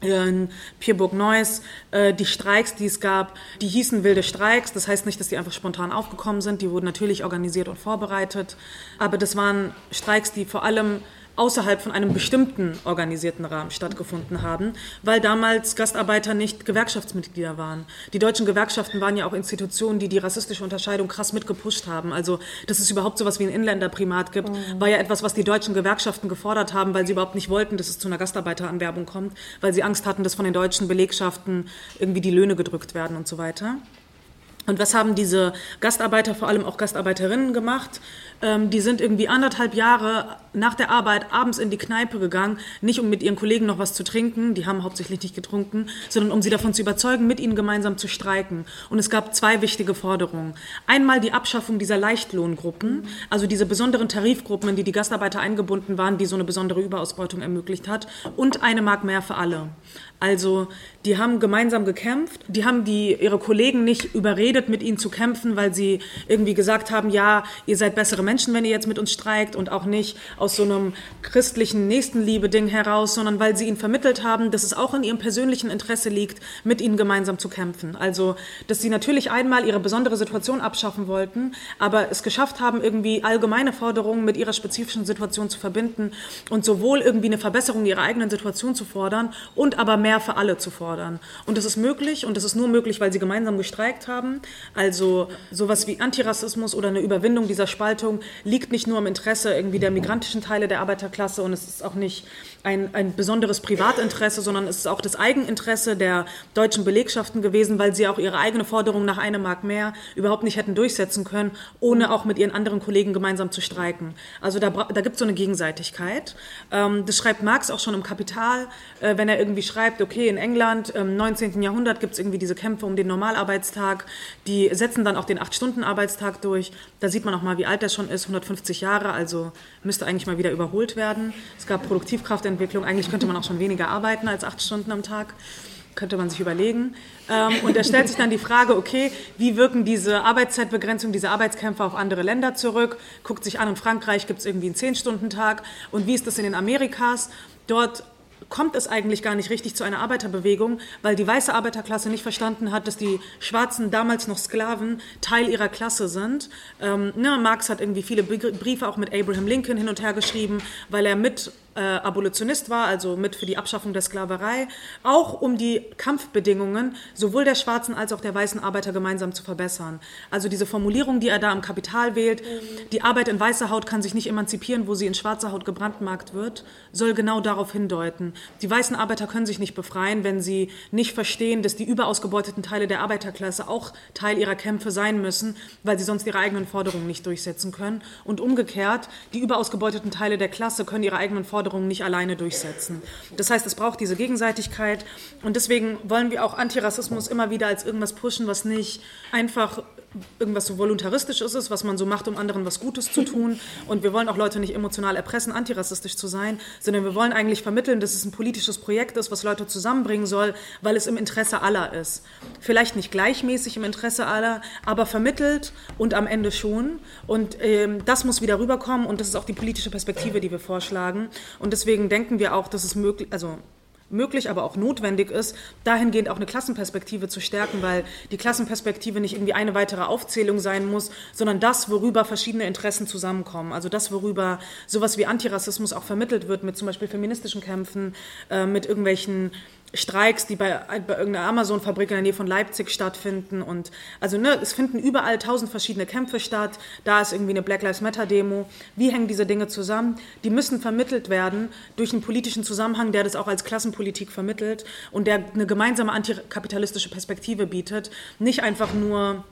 in Pierburg-Neuss, äh, die Streiks, die es gab, die hießen wilde Streiks. Das heißt nicht, dass die einfach spontan aufgekommen sind. Die wurden natürlich organisiert und vorbereitet. Aber das waren Streiks, die vor allem außerhalb von einem bestimmten organisierten Rahmen stattgefunden haben, weil damals Gastarbeiter nicht Gewerkschaftsmitglieder waren. Die deutschen Gewerkschaften waren ja auch Institutionen, die die rassistische Unterscheidung krass mitgepusht haben. Also, dass es überhaupt so etwas wie ein Inländerprimat gibt, mhm. war ja etwas, was die deutschen Gewerkschaften gefordert haben, weil sie überhaupt nicht wollten, dass es zu einer Gastarbeiteranwerbung kommt, weil sie Angst hatten, dass von den deutschen Belegschaften irgendwie die Löhne gedrückt werden und so weiter. Und was haben diese Gastarbeiter, vor allem auch Gastarbeiterinnen gemacht? Ähm, die sind irgendwie anderthalb Jahre nach der Arbeit abends in die Kneipe gegangen, nicht um mit ihren Kollegen noch was zu trinken, die haben hauptsächlich nicht getrunken, sondern um sie davon zu überzeugen, mit ihnen gemeinsam zu streiken. Und es gab zwei wichtige Forderungen. Einmal die Abschaffung dieser Leichtlohngruppen, also diese besonderen Tarifgruppen, in die die Gastarbeiter eingebunden waren, die so eine besondere Überausbeutung ermöglicht hat, und eine Mark mehr für alle. Also die haben gemeinsam gekämpft, die haben die, ihre Kollegen nicht überredet, mit ihnen zu kämpfen, weil sie irgendwie gesagt haben, ja, ihr seid bessere Menschen, wenn ihr jetzt mit uns streikt und auch nicht aus so einem christlichen Nächstenliebe-Ding heraus, sondern weil sie ihnen vermittelt haben, dass es auch in ihrem persönlichen Interesse liegt, mit ihnen gemeinsam zu kämpfen. Also, dass sie natürlich einmal ihre besondere Situation abschaffen wollten, aber es geschafft haben, irgendwie allgemeine Forderungen mit ihrer spezifischen Situation zu verbinden und sowohl irgendwie eine Verbesserung ihrer eigenen Situation zu fordern und aber mehr mehr für alle zu fordern. Und das ist möglich und das ist nur möglich, weil sie gemeinsam gestreikt haben. Also sowas wie Antirassismus oder eine Überwindung dieser Spaltung liegt nicht nur im Interesse irgendwie der migrantischen Teile der Arbeiterklasse und es ist auch nicht ein, ein besonderes Privatinteresse, sondern es ist auch das Eigeninteresse der deutschen Belegschaften gewesen, weil sie auch ihre eigene Forderung nach einem Mark mehr überhaupt nicht hätten durchsetzen können, ohne auch mit ihren anderen Kollegen gemeinsam zu streiken. Also da, da gibt es so eine Gegenseitigkeit. Ähm, das schreibt Marx auch schon im Kapital, äh, wenn er irgendwie schreibt, okay, in England im 19. Jahrhundert gibt es irgendwie diese Kämpfe um den Normalarbeitstag, die setzen dann auch den 8-Stunden-Arbeitstag durch. Da sieht man auch mal, wie alt der schon ist, 150 Jahre, also müsste eigentlich mal wieder überholt werden. Es gab Produktivkraft Entwicklung. Eigentlich könnte man auch schon weniger arbeiten als acht Stunden am Tag. Könnte man sich überlegen. Ähm, und da stellt sich dann die Frage, okay, wie wirken diese Arbeitszeitbegrenzung, diese Arbeitskämpfe auf andere Länder zurück? Guckt sich an, in Frankreich gibt es irgendwie einen Zehn-Stunden-Tag. Und wie ist das in den Amerikas? Dort kommt es eigentlich gar nicht richtig zu einer Arbeiterbewegung, weil die weiße Arbeiterklasse nicht verstanden hat, dass die Schwarzen, damals noch Sklaven, Teil ihrer Klasse sind. Ähm, ne, Marx hat irgendwie viele Briefe auch mit Abraham Lincoln hin und her geschrieben, weil er mit äh, Abolitionist war, also mit für die Abschaffung der Sklaverei, auch um die Kampfbedingungen sowohl der schwarzen als auch der weißen Arbeiter gemeinsam zu verbessern. Also diese Formulierung, die er da am Kapital wählt, mhm. die Arbeit in weißer Haut kann sich nicht emanzipieren, wo sie in schwarzer Haut gebrandmarkt wird, soll genau darauf hindeuten. Die weißen Arbeiter können sich nicht befreien, wenn sie nicht verstehen, dass die überausgebeuteten Teile der Arbeiterklasse auch Teil ihrer Kämpfe sein müssen, weil sie sonst ihre eigenen Forderungen nicht durchsetzen können. Und umgekehrt, die überausgebeuteten Teile der Klasse können ihre eigenen Forderungen Forderungen nicht alleine durchsetzen. Das heißt, es braucht diese Gegenseitigkeit und deswegen wollen wir auch Antirassismus immer wieder als irgendwas pushen, was nicht einfach irgendwas so voluntaristisches ist, was man so macht, um anderen was Gutes zu tun. [laughs] Und wir wollen auch Leute nicht emotional erpressen, antirassistisch zu sein, sondern wir wollen eigentlich vermitteln, dass es ein politisches Projekt ist, was Leute zusammenbringen soll, weil es im Interesse aller ist. Vielleicht nicht gleichmäßig im Interesse aller, aber vermittelt und am Ende schon. Und ähm, das muss wieder rüberkommen und das ist auch die politische Perspektive, die wir vorschlagen. Und deswegen denken wir auch, dass es möglich, also möglich, aber auch notwendig ist, dahingehend auch eine Klassenperspektive zu stärken, weil die Klassenperspektive nicht irgendwie eine weitere Aufzählung sein muss, sondern das, worüber verschiedene Interessen zusammenkommen. Also das, worüber sowas wie Antirassismus auch vermittelt wird, mit zum Beispiel feministischen Kämpfen, äh, mit irgendwelchen Streiks, die bei, bei irgendeiner Amazon-Fabrik in der Nähe von Leipzig stattfinden. Und also ne, es finden überall tausend verschiedene Kämpfe statt. Da ist irgendwie eine Black Lives Matter-Demo. Wie hängen diese Dinge zusammen? Die müssen vermittelt werden durch einen politischen Zusammenhang, der das auch als Klassenpolitik vermittelt und der eine gemeinsame antikapitalistische Perspektive bietet. Nicht einfach nur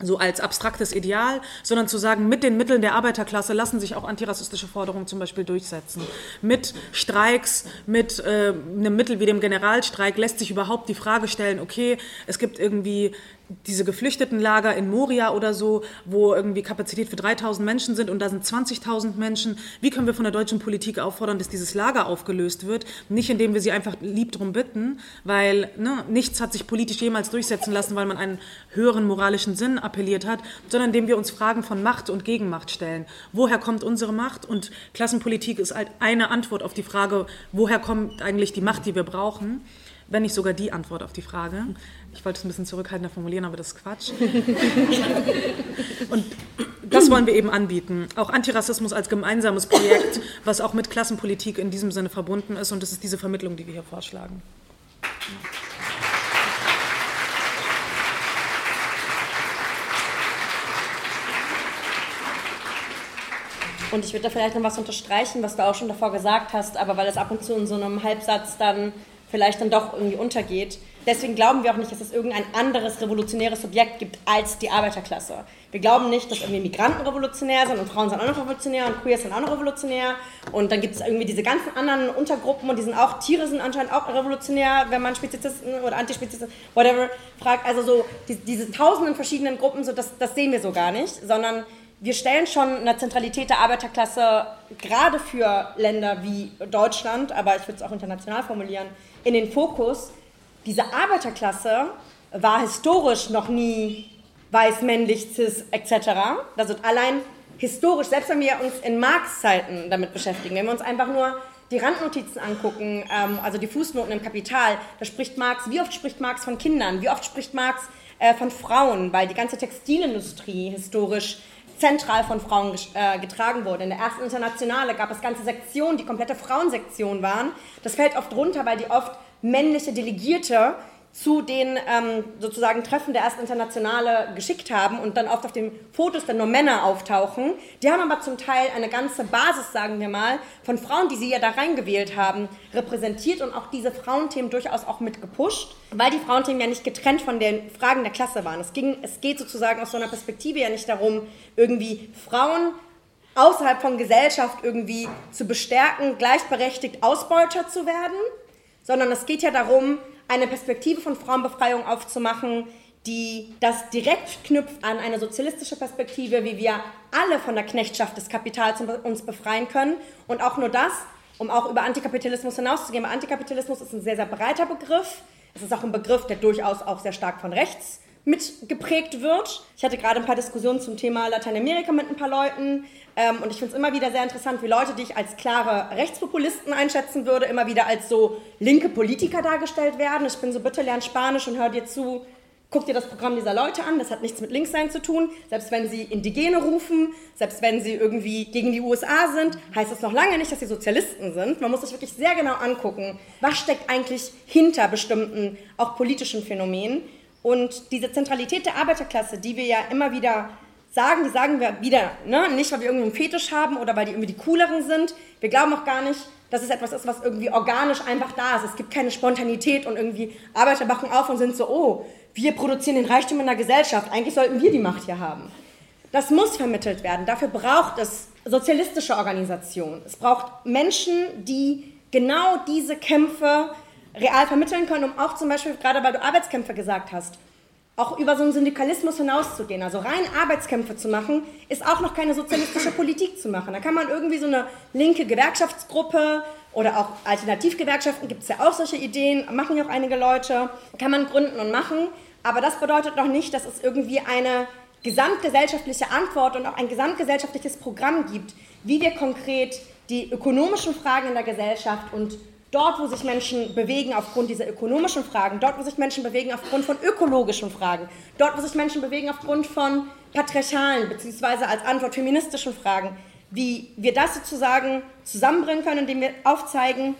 so als abstraktes Ideal, sondern zu sagen, mit den Mitteln der Arbeiterklasse lassen sich auch antirassistische Forderungen zum Beispiel durchsetzen. Mit Streiks, mit äh, einem Mittel wie dem Generalstreik lässt sich überhaupt die Frage stellen, okay, es gibt irgendwie diese Geflüchtetenlager in Moria oder so, wo irgendwie Kapazität für 3000 Menschen sind und da sind 20.000 Menschen. Wie können wir von der deutschen Politik auffordern, dass dieses Lager aufgelöst wird? Nicht indem wir sie einfach lieb drum bitten, weil ne, nichts hat sich politisch jemals durchsetzen lassen, weil man einen höheren moralischen Sinn appelliert hat, sondern indem wir uns Fragen von Macht und Gegenmacht stellen. Woher kommt unsere Macht? Und Klassenpolitik ist halt eine Antwort auf die Frage, woher kommt eigentlich die Macht, die wir brauchen? Wenn nicht sogar die Antwort auf die Frage. Ich wollte es ein bisschen zurückhaltender formulieren, aber das ist Quatsch. Und das wollen wir eben anbieten. Auch Antirassismus als gemeinsames Projekt, was auch mit Klassenpolitik in diesem Sinne verbunden ist. Und das ist diese Vermittlung, die wir hier vorschlagen. Und ich würde da vielleicht noch was unterstreichen, was du auch schon davor gesagt hast, aber weil es ab und zu in so einem Halbsatz dann vielleicht dann doch irgendwie untergeht. Deswegen glauben wir auch nicht, dass es irgendein anderes revolutionäres Subjekt gibt als die Arbeiterklasse. Wir glauben nicht, dass irgendwie Migranten revolutionär sind und Frauen sind auch noch revolutionär und Queers sind auch noch revolutionär. Und dann gibt es irgendwie diese ganzen anderen Untergruppen und die sind auch, Tiere sind anscheinend auch revolutionär, wenn man Spezizisten oder Antispezizisten, whatever, fragt. Also so die, diese tausenden verschiedenen Gruppen, so das, das sehen wir so gar nicht, sondern wir stellen schon eine Zentralität der Arbeiterklasse gerade für Länder wie Deutschland, aber ich würde es auch international formulieren, in den Fokus. Diese Arbeiterklasse war historisch noch nie weiß, männlich, cis etc. Also allein historisch, selbst wenn wir uns in Marx-Zeiten damit beschäftigen, wenn wir uns einfach nur die Randnotizen angucken, ähm, also die Fußnoten im Kapital, da spricht Marx, wie oft spricht Marx von Kindern, wie oft spricht Marx äh, von Frauen, weil die ganze Textilindustrie historisch zentral von Frauen äh, getragen wurde. In der ersten Internationale gab es ganze Sektionen, die komplette Frauensektionen waren. Das fällt oft runter, weil die oft männliche Delegierte zu den ähm, sozusagen Treffen der ersten Internationale geschickt haben und dann oft auf den Fotos dann nur Männer auftauchen. Die haben aber zum Teil eine ganze Basis, sagen wir mal, von Frauen, die sie ja da reingewählt haben, repräsentiert und auch diese Frauenthemen durchaus auch mit gepusht, weil die Frauenthemen ja nicht getrennt von den Fragen der Klasse waren. Es, ging, es geht sozusagen aus so einer Perspektive ja nicht darum, irgendwie Frauen außerhalb von Gesellschaft irgendwie zu bestärken, gleichberechtigt Ausbeuter zu werden, sondern es geht ja darum, eine Perspektive von Frauenbefreiung aufzumachen, die das direkt knüpft an eine sozialistische Perspektive, wie wir alle von der Knechtschaft des Kapitals uns befreien können. Und auch nur das, um auch über Antikapitalismus hinauszugehen. Weil Antikapitalismus ist ein sehr, sehr breiter Begriff. Es ist auch ein Begriff, der durchaus auch sehr stark von rechts mitgeprägt wird. Ich hatte gerade ein paar Diskussionen zum Thema Lateinamerika mit ein paar Leuten. Ähm, und ich finde es immer wieder sehr interessant, wie Leute, die ich als klare Rechtspopulisten einschätzen würde, immer wieder als so linke Politiker dargestellt werden. Ich bin so, bitte lern Spanisch und hör dir zu. Guck dir das Programm dieser Leute an, das hat nichts mit Linkssein zu tun. Selbst wenn sie Indigene rufen, selbst wenn sie irgendwie gegen die USA sind, heißt das noch lange nicht, dass sie Sozialisten sind. Man muss sich wirklich sehr genau angucken, was steckt eigentlich hinter bestimmten, auch politischen Phänomenen. Und diese Zentralität der Arbeiterklasse, die wir ja immer wieder sagen, die sagen wir wieder, ne? nicht weil wir irgendwie einen Fetisch haben oder weil die irgendwie die cooleren sind. Wir glauben auch gar nicht, dass es etwas ist, was irgendwie organisch einfach da ist. Es gibt keine Spontanität und irgendwie Arbeiter wachen auf und sind so, oh, wir produzieren den Reichtum in der Gesellschaft, eigentlich sollten wir die Macht hier haben. Das muss vermittelt werden. Dafür braucht es sozialistische Organisationen. Es braucht Menschen, die genau diese Kämpfe real vermitteln können, um auch zum Beispiel, gerade weil du Arbeitskämpfe gesagt hast, auch über so einen Syndikalismus hinauszugehen. Also rein Arbeitskämpfe zu machen, ist auch noch keine sozialistische Politik zu machen. Da kann man irgendwie so eine linke Gewerkschaftsgruppe oder auch Alternativgewerkschaften, gibt es ja auch solche Ideen, machen ja auch einige Leute, kann man gründen und machen. Aber das bedeutet noch nicht, dass es irgendwie eine gesamtgesellschaftliche Antwort und auch ein gesamtgesellschaftliches Programm gibt, wie wir konkret die ökonomischen Fragen in der Gesellschaft und dort, wo sich Menschen bewegen aufgrund dieser ökonomischen Fragen, dort, wo sich Menschen bewegen aufgrund von ökologischen Fragen, dort, wo sich Menschen bewegen aufgrund von patriarchalen bzw. als Antwort feministischen Fragen, wie wir das sozusagen zusammenbringen können, indem wir aufzeigen,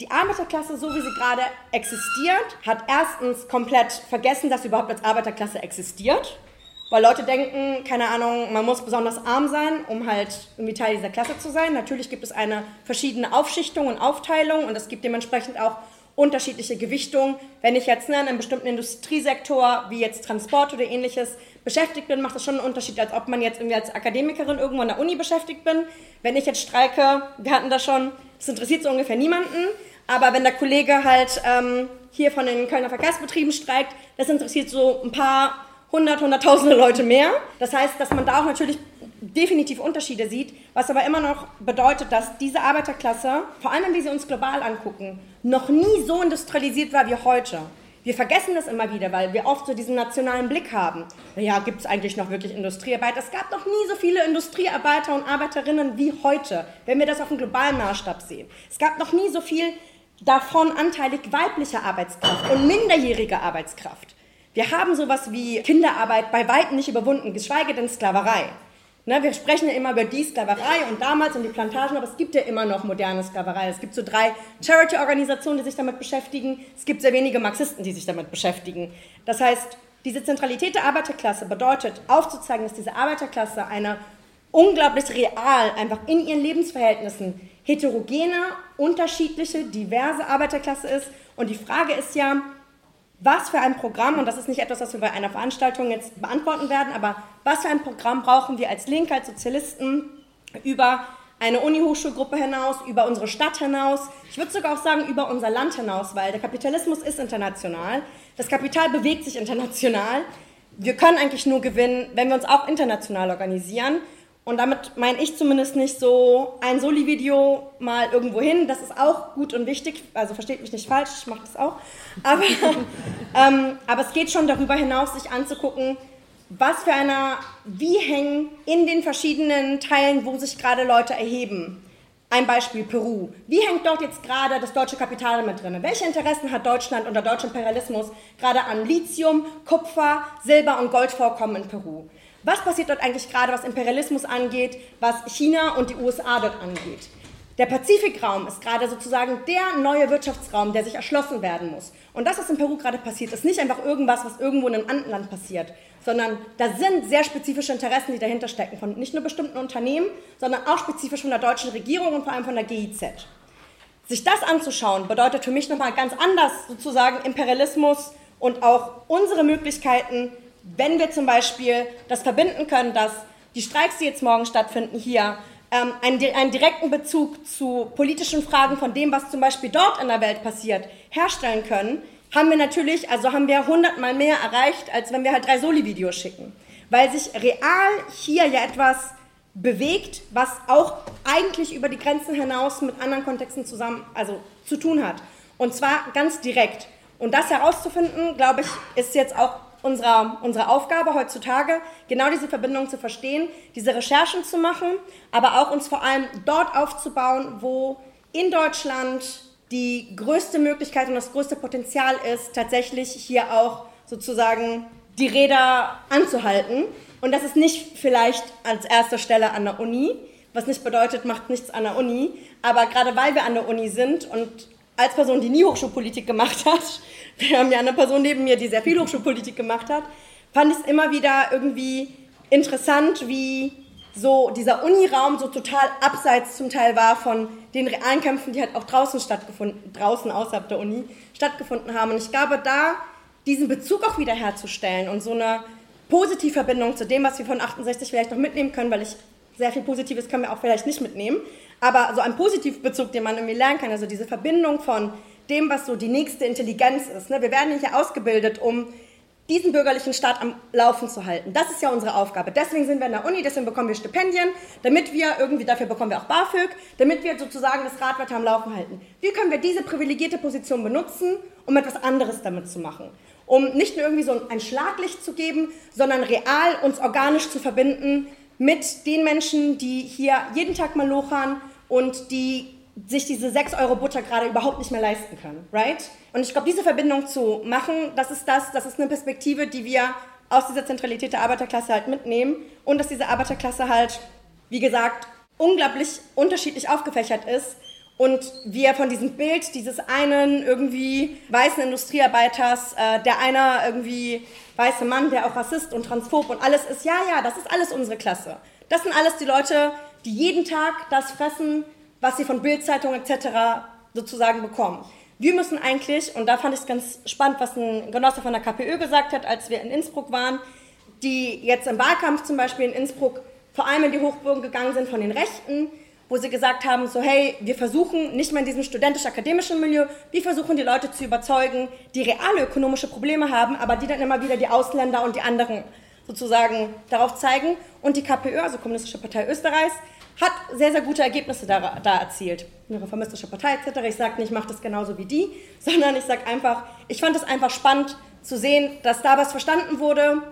die Arbeiterklasse, so wie sie gerade existiert, hat erstens komplett vergessen, dass sie überhaupt als Arbeiterklasse existiert weil Leute denken, keine Ahnung, man muss besonders arm sein, um halt irgendwie Teil dieser Klasse zu sein. Natürlich gibt es eine verschiedene Aufschichtung und Aufteilung und es gibt dementsprechend auch unterschiedliche Gewichtungen. Wenn ich jetzt ne, in einem bestimmten Industriesektor, wie jetzt Transport oder ähnliches, beschäftigt bin, macht das schon einen Unterschied, als ob man jetzt irgendwie als Akademikerin irgendwo an der Uni beschäftigt bin. Wenn ich jetzt streike, wir hatten das schon, das interessiert so ungefähr niemanden. Aber wenn der Kollege halt ähm, hier von den Kölner Verkehrsbetrieben streikt, das interessiert so ein paar 100, hunderttausende Leute mehr. Das heißt, dass man da auch natürlich definitiv Unterschiede sieht, was aber immer noch bedeutet, dass diese Arbeiterklasse, vor allem wir sie uns global angucken, noch nie so industrialisiert war wie heute. Wir vergessen das immer wieder, weil wir oft so diesen nationalen Blick haben. Naja, gibt es eigentlich noch wirklich Industriearbeit? Es gab noch nie so viele Industriearbeiter und Arbeiterinnen wie heute, wenn wir das auf dem globalen Maßstab sehen. Es gab noch nie so viel davon anteilig weibliche Arbeitskraft und minderjährige Arbeitskraft. Wir haben sowas wie Kinderarbeit bei weitem nicht überwunden, geschweige denn Sklaverei. Ne, wir sprechen ja immer über die Sklaverei und damals und die Plantagen, aber es gibt ja immer noch moderne Sklaverei. Es gibt so drei Charity-Organisationen, die sich damit beschäftigen. Es gibt sehr wenige Marxisten, die sich damit beschäftigen. Das heißt, diese Zentralität der Arbeiterklasse bedeutet, aufzuzeigen, dass diese Arbeiterklasse eine unglaublich real, einfach in ihren Lebensverhältnissen heterogene, unterschiedliche, diverse Arbeiterklasse ist. Und die Frage ist ja, was für ein Programm, und das ist nicht etwas, was wir bei einer Veranstaltung jetzt beantworten werden, aber was für ein Programm brauchen wir als Linke, als Sozialisten über eine Uni-Hochschulgruppe hinaus, über unsere Stadt hinaus, ich würde sogar auch sagen über unser Land hinaus, weil der Kapitalismus ist international, das Kapital bewegt sich international. Wir können eigentlich nur gewinnen, wenn wir uns auch international organisieren und damit meine ich zumindest nicht so ein Soli-Video mal irgendwo hin. Das ist auch gut und wichtig. Also versteht mich nicht falsch, ich mache das auch. Aber, [laughs] ähm, aber es geht schon darüber hinaus, sich anzugucken, was für einer, wie hängen in den verschiedenen Teilen, wo sich gerade Leute erheben. Ein Beispiel Peru. Wie hängt dort jetzt gerade das deutsche Kapital mit drin? Welche Interessen hat Deutschland unter deutschem Imperialismus gerade an Lithium, Kupfer, Silber und Goldvorkommen in Peru? Was passiert dort eigentlich gerade, was Imperialismus angeht, was China und die USA dort angeht? Der Pazifikraum ist gerade sozusagen der neue Wirtschaftsraum, der sich erschlossen werden muss. Und das, was in Peru gerade passiert, ist nicht einfach irgendwas, was irgendwo in einem anderen Land passiert, sondern da sind sehr spezifische Interessen, die dahinter stecken, von nicht nur bestimmten Unternehmen, sondern auch spezifisch von der deutschen Regierung und vor allem von der GIZ. Sich das anzuschauen, bedeutet für mich nochmal ganz anders sozusagen Imperialismus und auch unsere Möglichkeiten, wenn wir zum Beispiel das verbinden können, dass die Streiks, die jetzt morgen stattfinden, hier ähm, einen, einen, direkten Bezug zu politischen Fragen von dem, was zum Beispiel dort in der Welt passiert, herstellen können, haben wir natürlich, also haben wir hundertmal mehr erreicht, als wenn wir halt drei Soli-Videos schicken. Weil sich real hier ja etwas bewegt, was auch eigentlich über die Grenzen hinaus mit anderen Kontexten zusammen, also zu tun hat. Und zwar ganz direkt. Und das herauszufinden, glaube ich, ist jetzt auch unserer, unsere Aufgabe heutzutage, genau diese Verbindung zu verstehen, diese Recherchen zu machen, aber auch uns vor allem dort aufzubauen, wo in Deutschland die größte Möglichkeit und das größte Potenzial ist, tatsächlich hier auch sozusagen die Räder anzuhalten. Und das ist nicht vielleicht als erster Stelle an der Uni, was nicht bedeutet, macht nichts an der Uni, aber gerade weil wir an der Uni sind und als Person, die nie Hochschulpolitik gemacht hat, [laughs] wir haben ja eine Person neben mir, die sehr viel Hochschulpolitik gemacht hat, fand ich es immer wieder irgendwie interessant, wie so dieser Uniraum so total abseits zum Teil war von den realen Kämpfen, die halt auch draußen stattgefunden, draußen außerhalb der Uni stattgefunden haben. Und ich glaube, da diesen Bezug auch wieder herzustellen und so eine Positivverbindung zu dem, was wir von 68 vielleicht noch mitnehmen können, weil ich sehr viel Positives können wir auch vielleicht nicht mitnehmen, aber so ein Positivbezug, den man irgendwie lernen kann, also diese Verbindung von dem, was so die nächste Intelligenz ist. Ne? Wir werden hier ausgebildet, um diesen bürgerlichen Staat am Laufen zu halten. Das ist ja unsere Aufgabe. Deswegen sind wir in der Uni, deswegen bekommen wir Stipendien, damit wir irgendwie, dafür bekommen wir auch BAföG, damit wir sozusagen das Rad weiter am Laufen halten. Wie können wir diese privilegierte Position benutzen, um etwas anderes damit zu machen? Um nicht nur irgendwie so ein Schlaglicht zu geben, sondern real uns organisch zu verbinden mit den Menschen, die hier jeden Tag mal lochern und die sich diese 6 Euro Butter gerade überhaupt nicht mehr leisten können, right? Und ich glaube, diese Verbindung zu machen, das ist das, das ist eine Perspektive, die wir aus dieser Zentralität der Arbeiterklasse halt mitnehmen und dass diese Arbeiterklasse halt, wie gesagt, unglaublich unterschiedlich aufgefächert ist und wir von diesem Bild dieses einen irgendwie weißen Industriearbeiters, äh, der einer irgendwie weiße Mann, der auch Rassist und Transphob und alles ist, ja, ja, das ist alles unsere Klasse. Das sind alles die Leute, die jeden Tag das fressen, was sie von Bildzeitung etc. sozusagen bekommen. Wir müssen eigentlich, und da fand ich es ganz spannend, was ein Genosse von der KPÖ gesagt hat, als wir in Innsbruck waren, die jetzt im Wahlkampf zum Beispiel in Innsbruck vor allem in die Hochburgen gegangen sind von den Rechten wo sie gesagt haben, so hey, wir versuchen nicht mehr in diesem studentisch-akademischen Milieu, wir versuchen die Leute zu überzeugen, die reale ökonomische Probleme haben, aber die dann immer wieder die Ausländer und die anderen sozusagen darauf zeigen. Und die KPÖ, also Kommunistische Partei Österreichs, hat sehr, sehr gute Ergebnisse da, da erzielt. Eine reformistische Partei etc. Ich sage nicht, ich mache das genauso wie die, [laughs] sondern ich sage einfach, ich fand es einfach spannend zu sehen, dass da was verstanden wurde,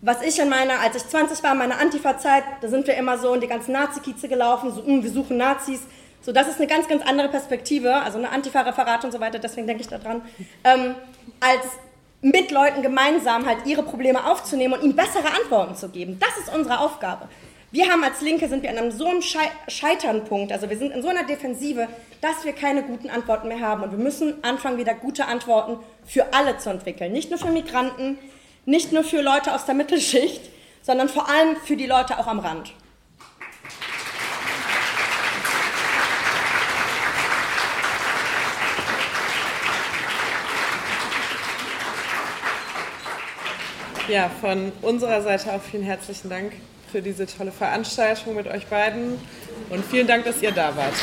was ich in meiner, als ich 20 war, in meiner Antifa-Zeit, da sind wir immer so in die ganzen Nazi-Kieze gelaufen, so, mh, wir suchen Nazis. So, das ist eine ganz, ganz andere Perspektive, also eine Antifa-Referat und so weiter, deswegen denke ich daran, ähm, als mit Leuten gemeinsam halt ihre Probleme aufzunehmen und ihnen bessere Antworten zu geben. Das ist unsere Aufgabe. Wir haben als Linke, sind wir an einem so einem Scheiternpunkt, also wir sind in so einer Defensive, dass wir keine guten Antworten mehr haben. Und wir müssen anfangen, wieder gute Antworten für alle zu entwickeln. Nicht nur für Migranten, nicht nur für Leute aus der Mittelschicht, sondern vor allem für die Leute auch am Rand. Ja, von unserer Seite auch vielen herzlichen Dank für diese tolle Veranstaltung mit euch beiden und vielen Dank, dass ihr da wart.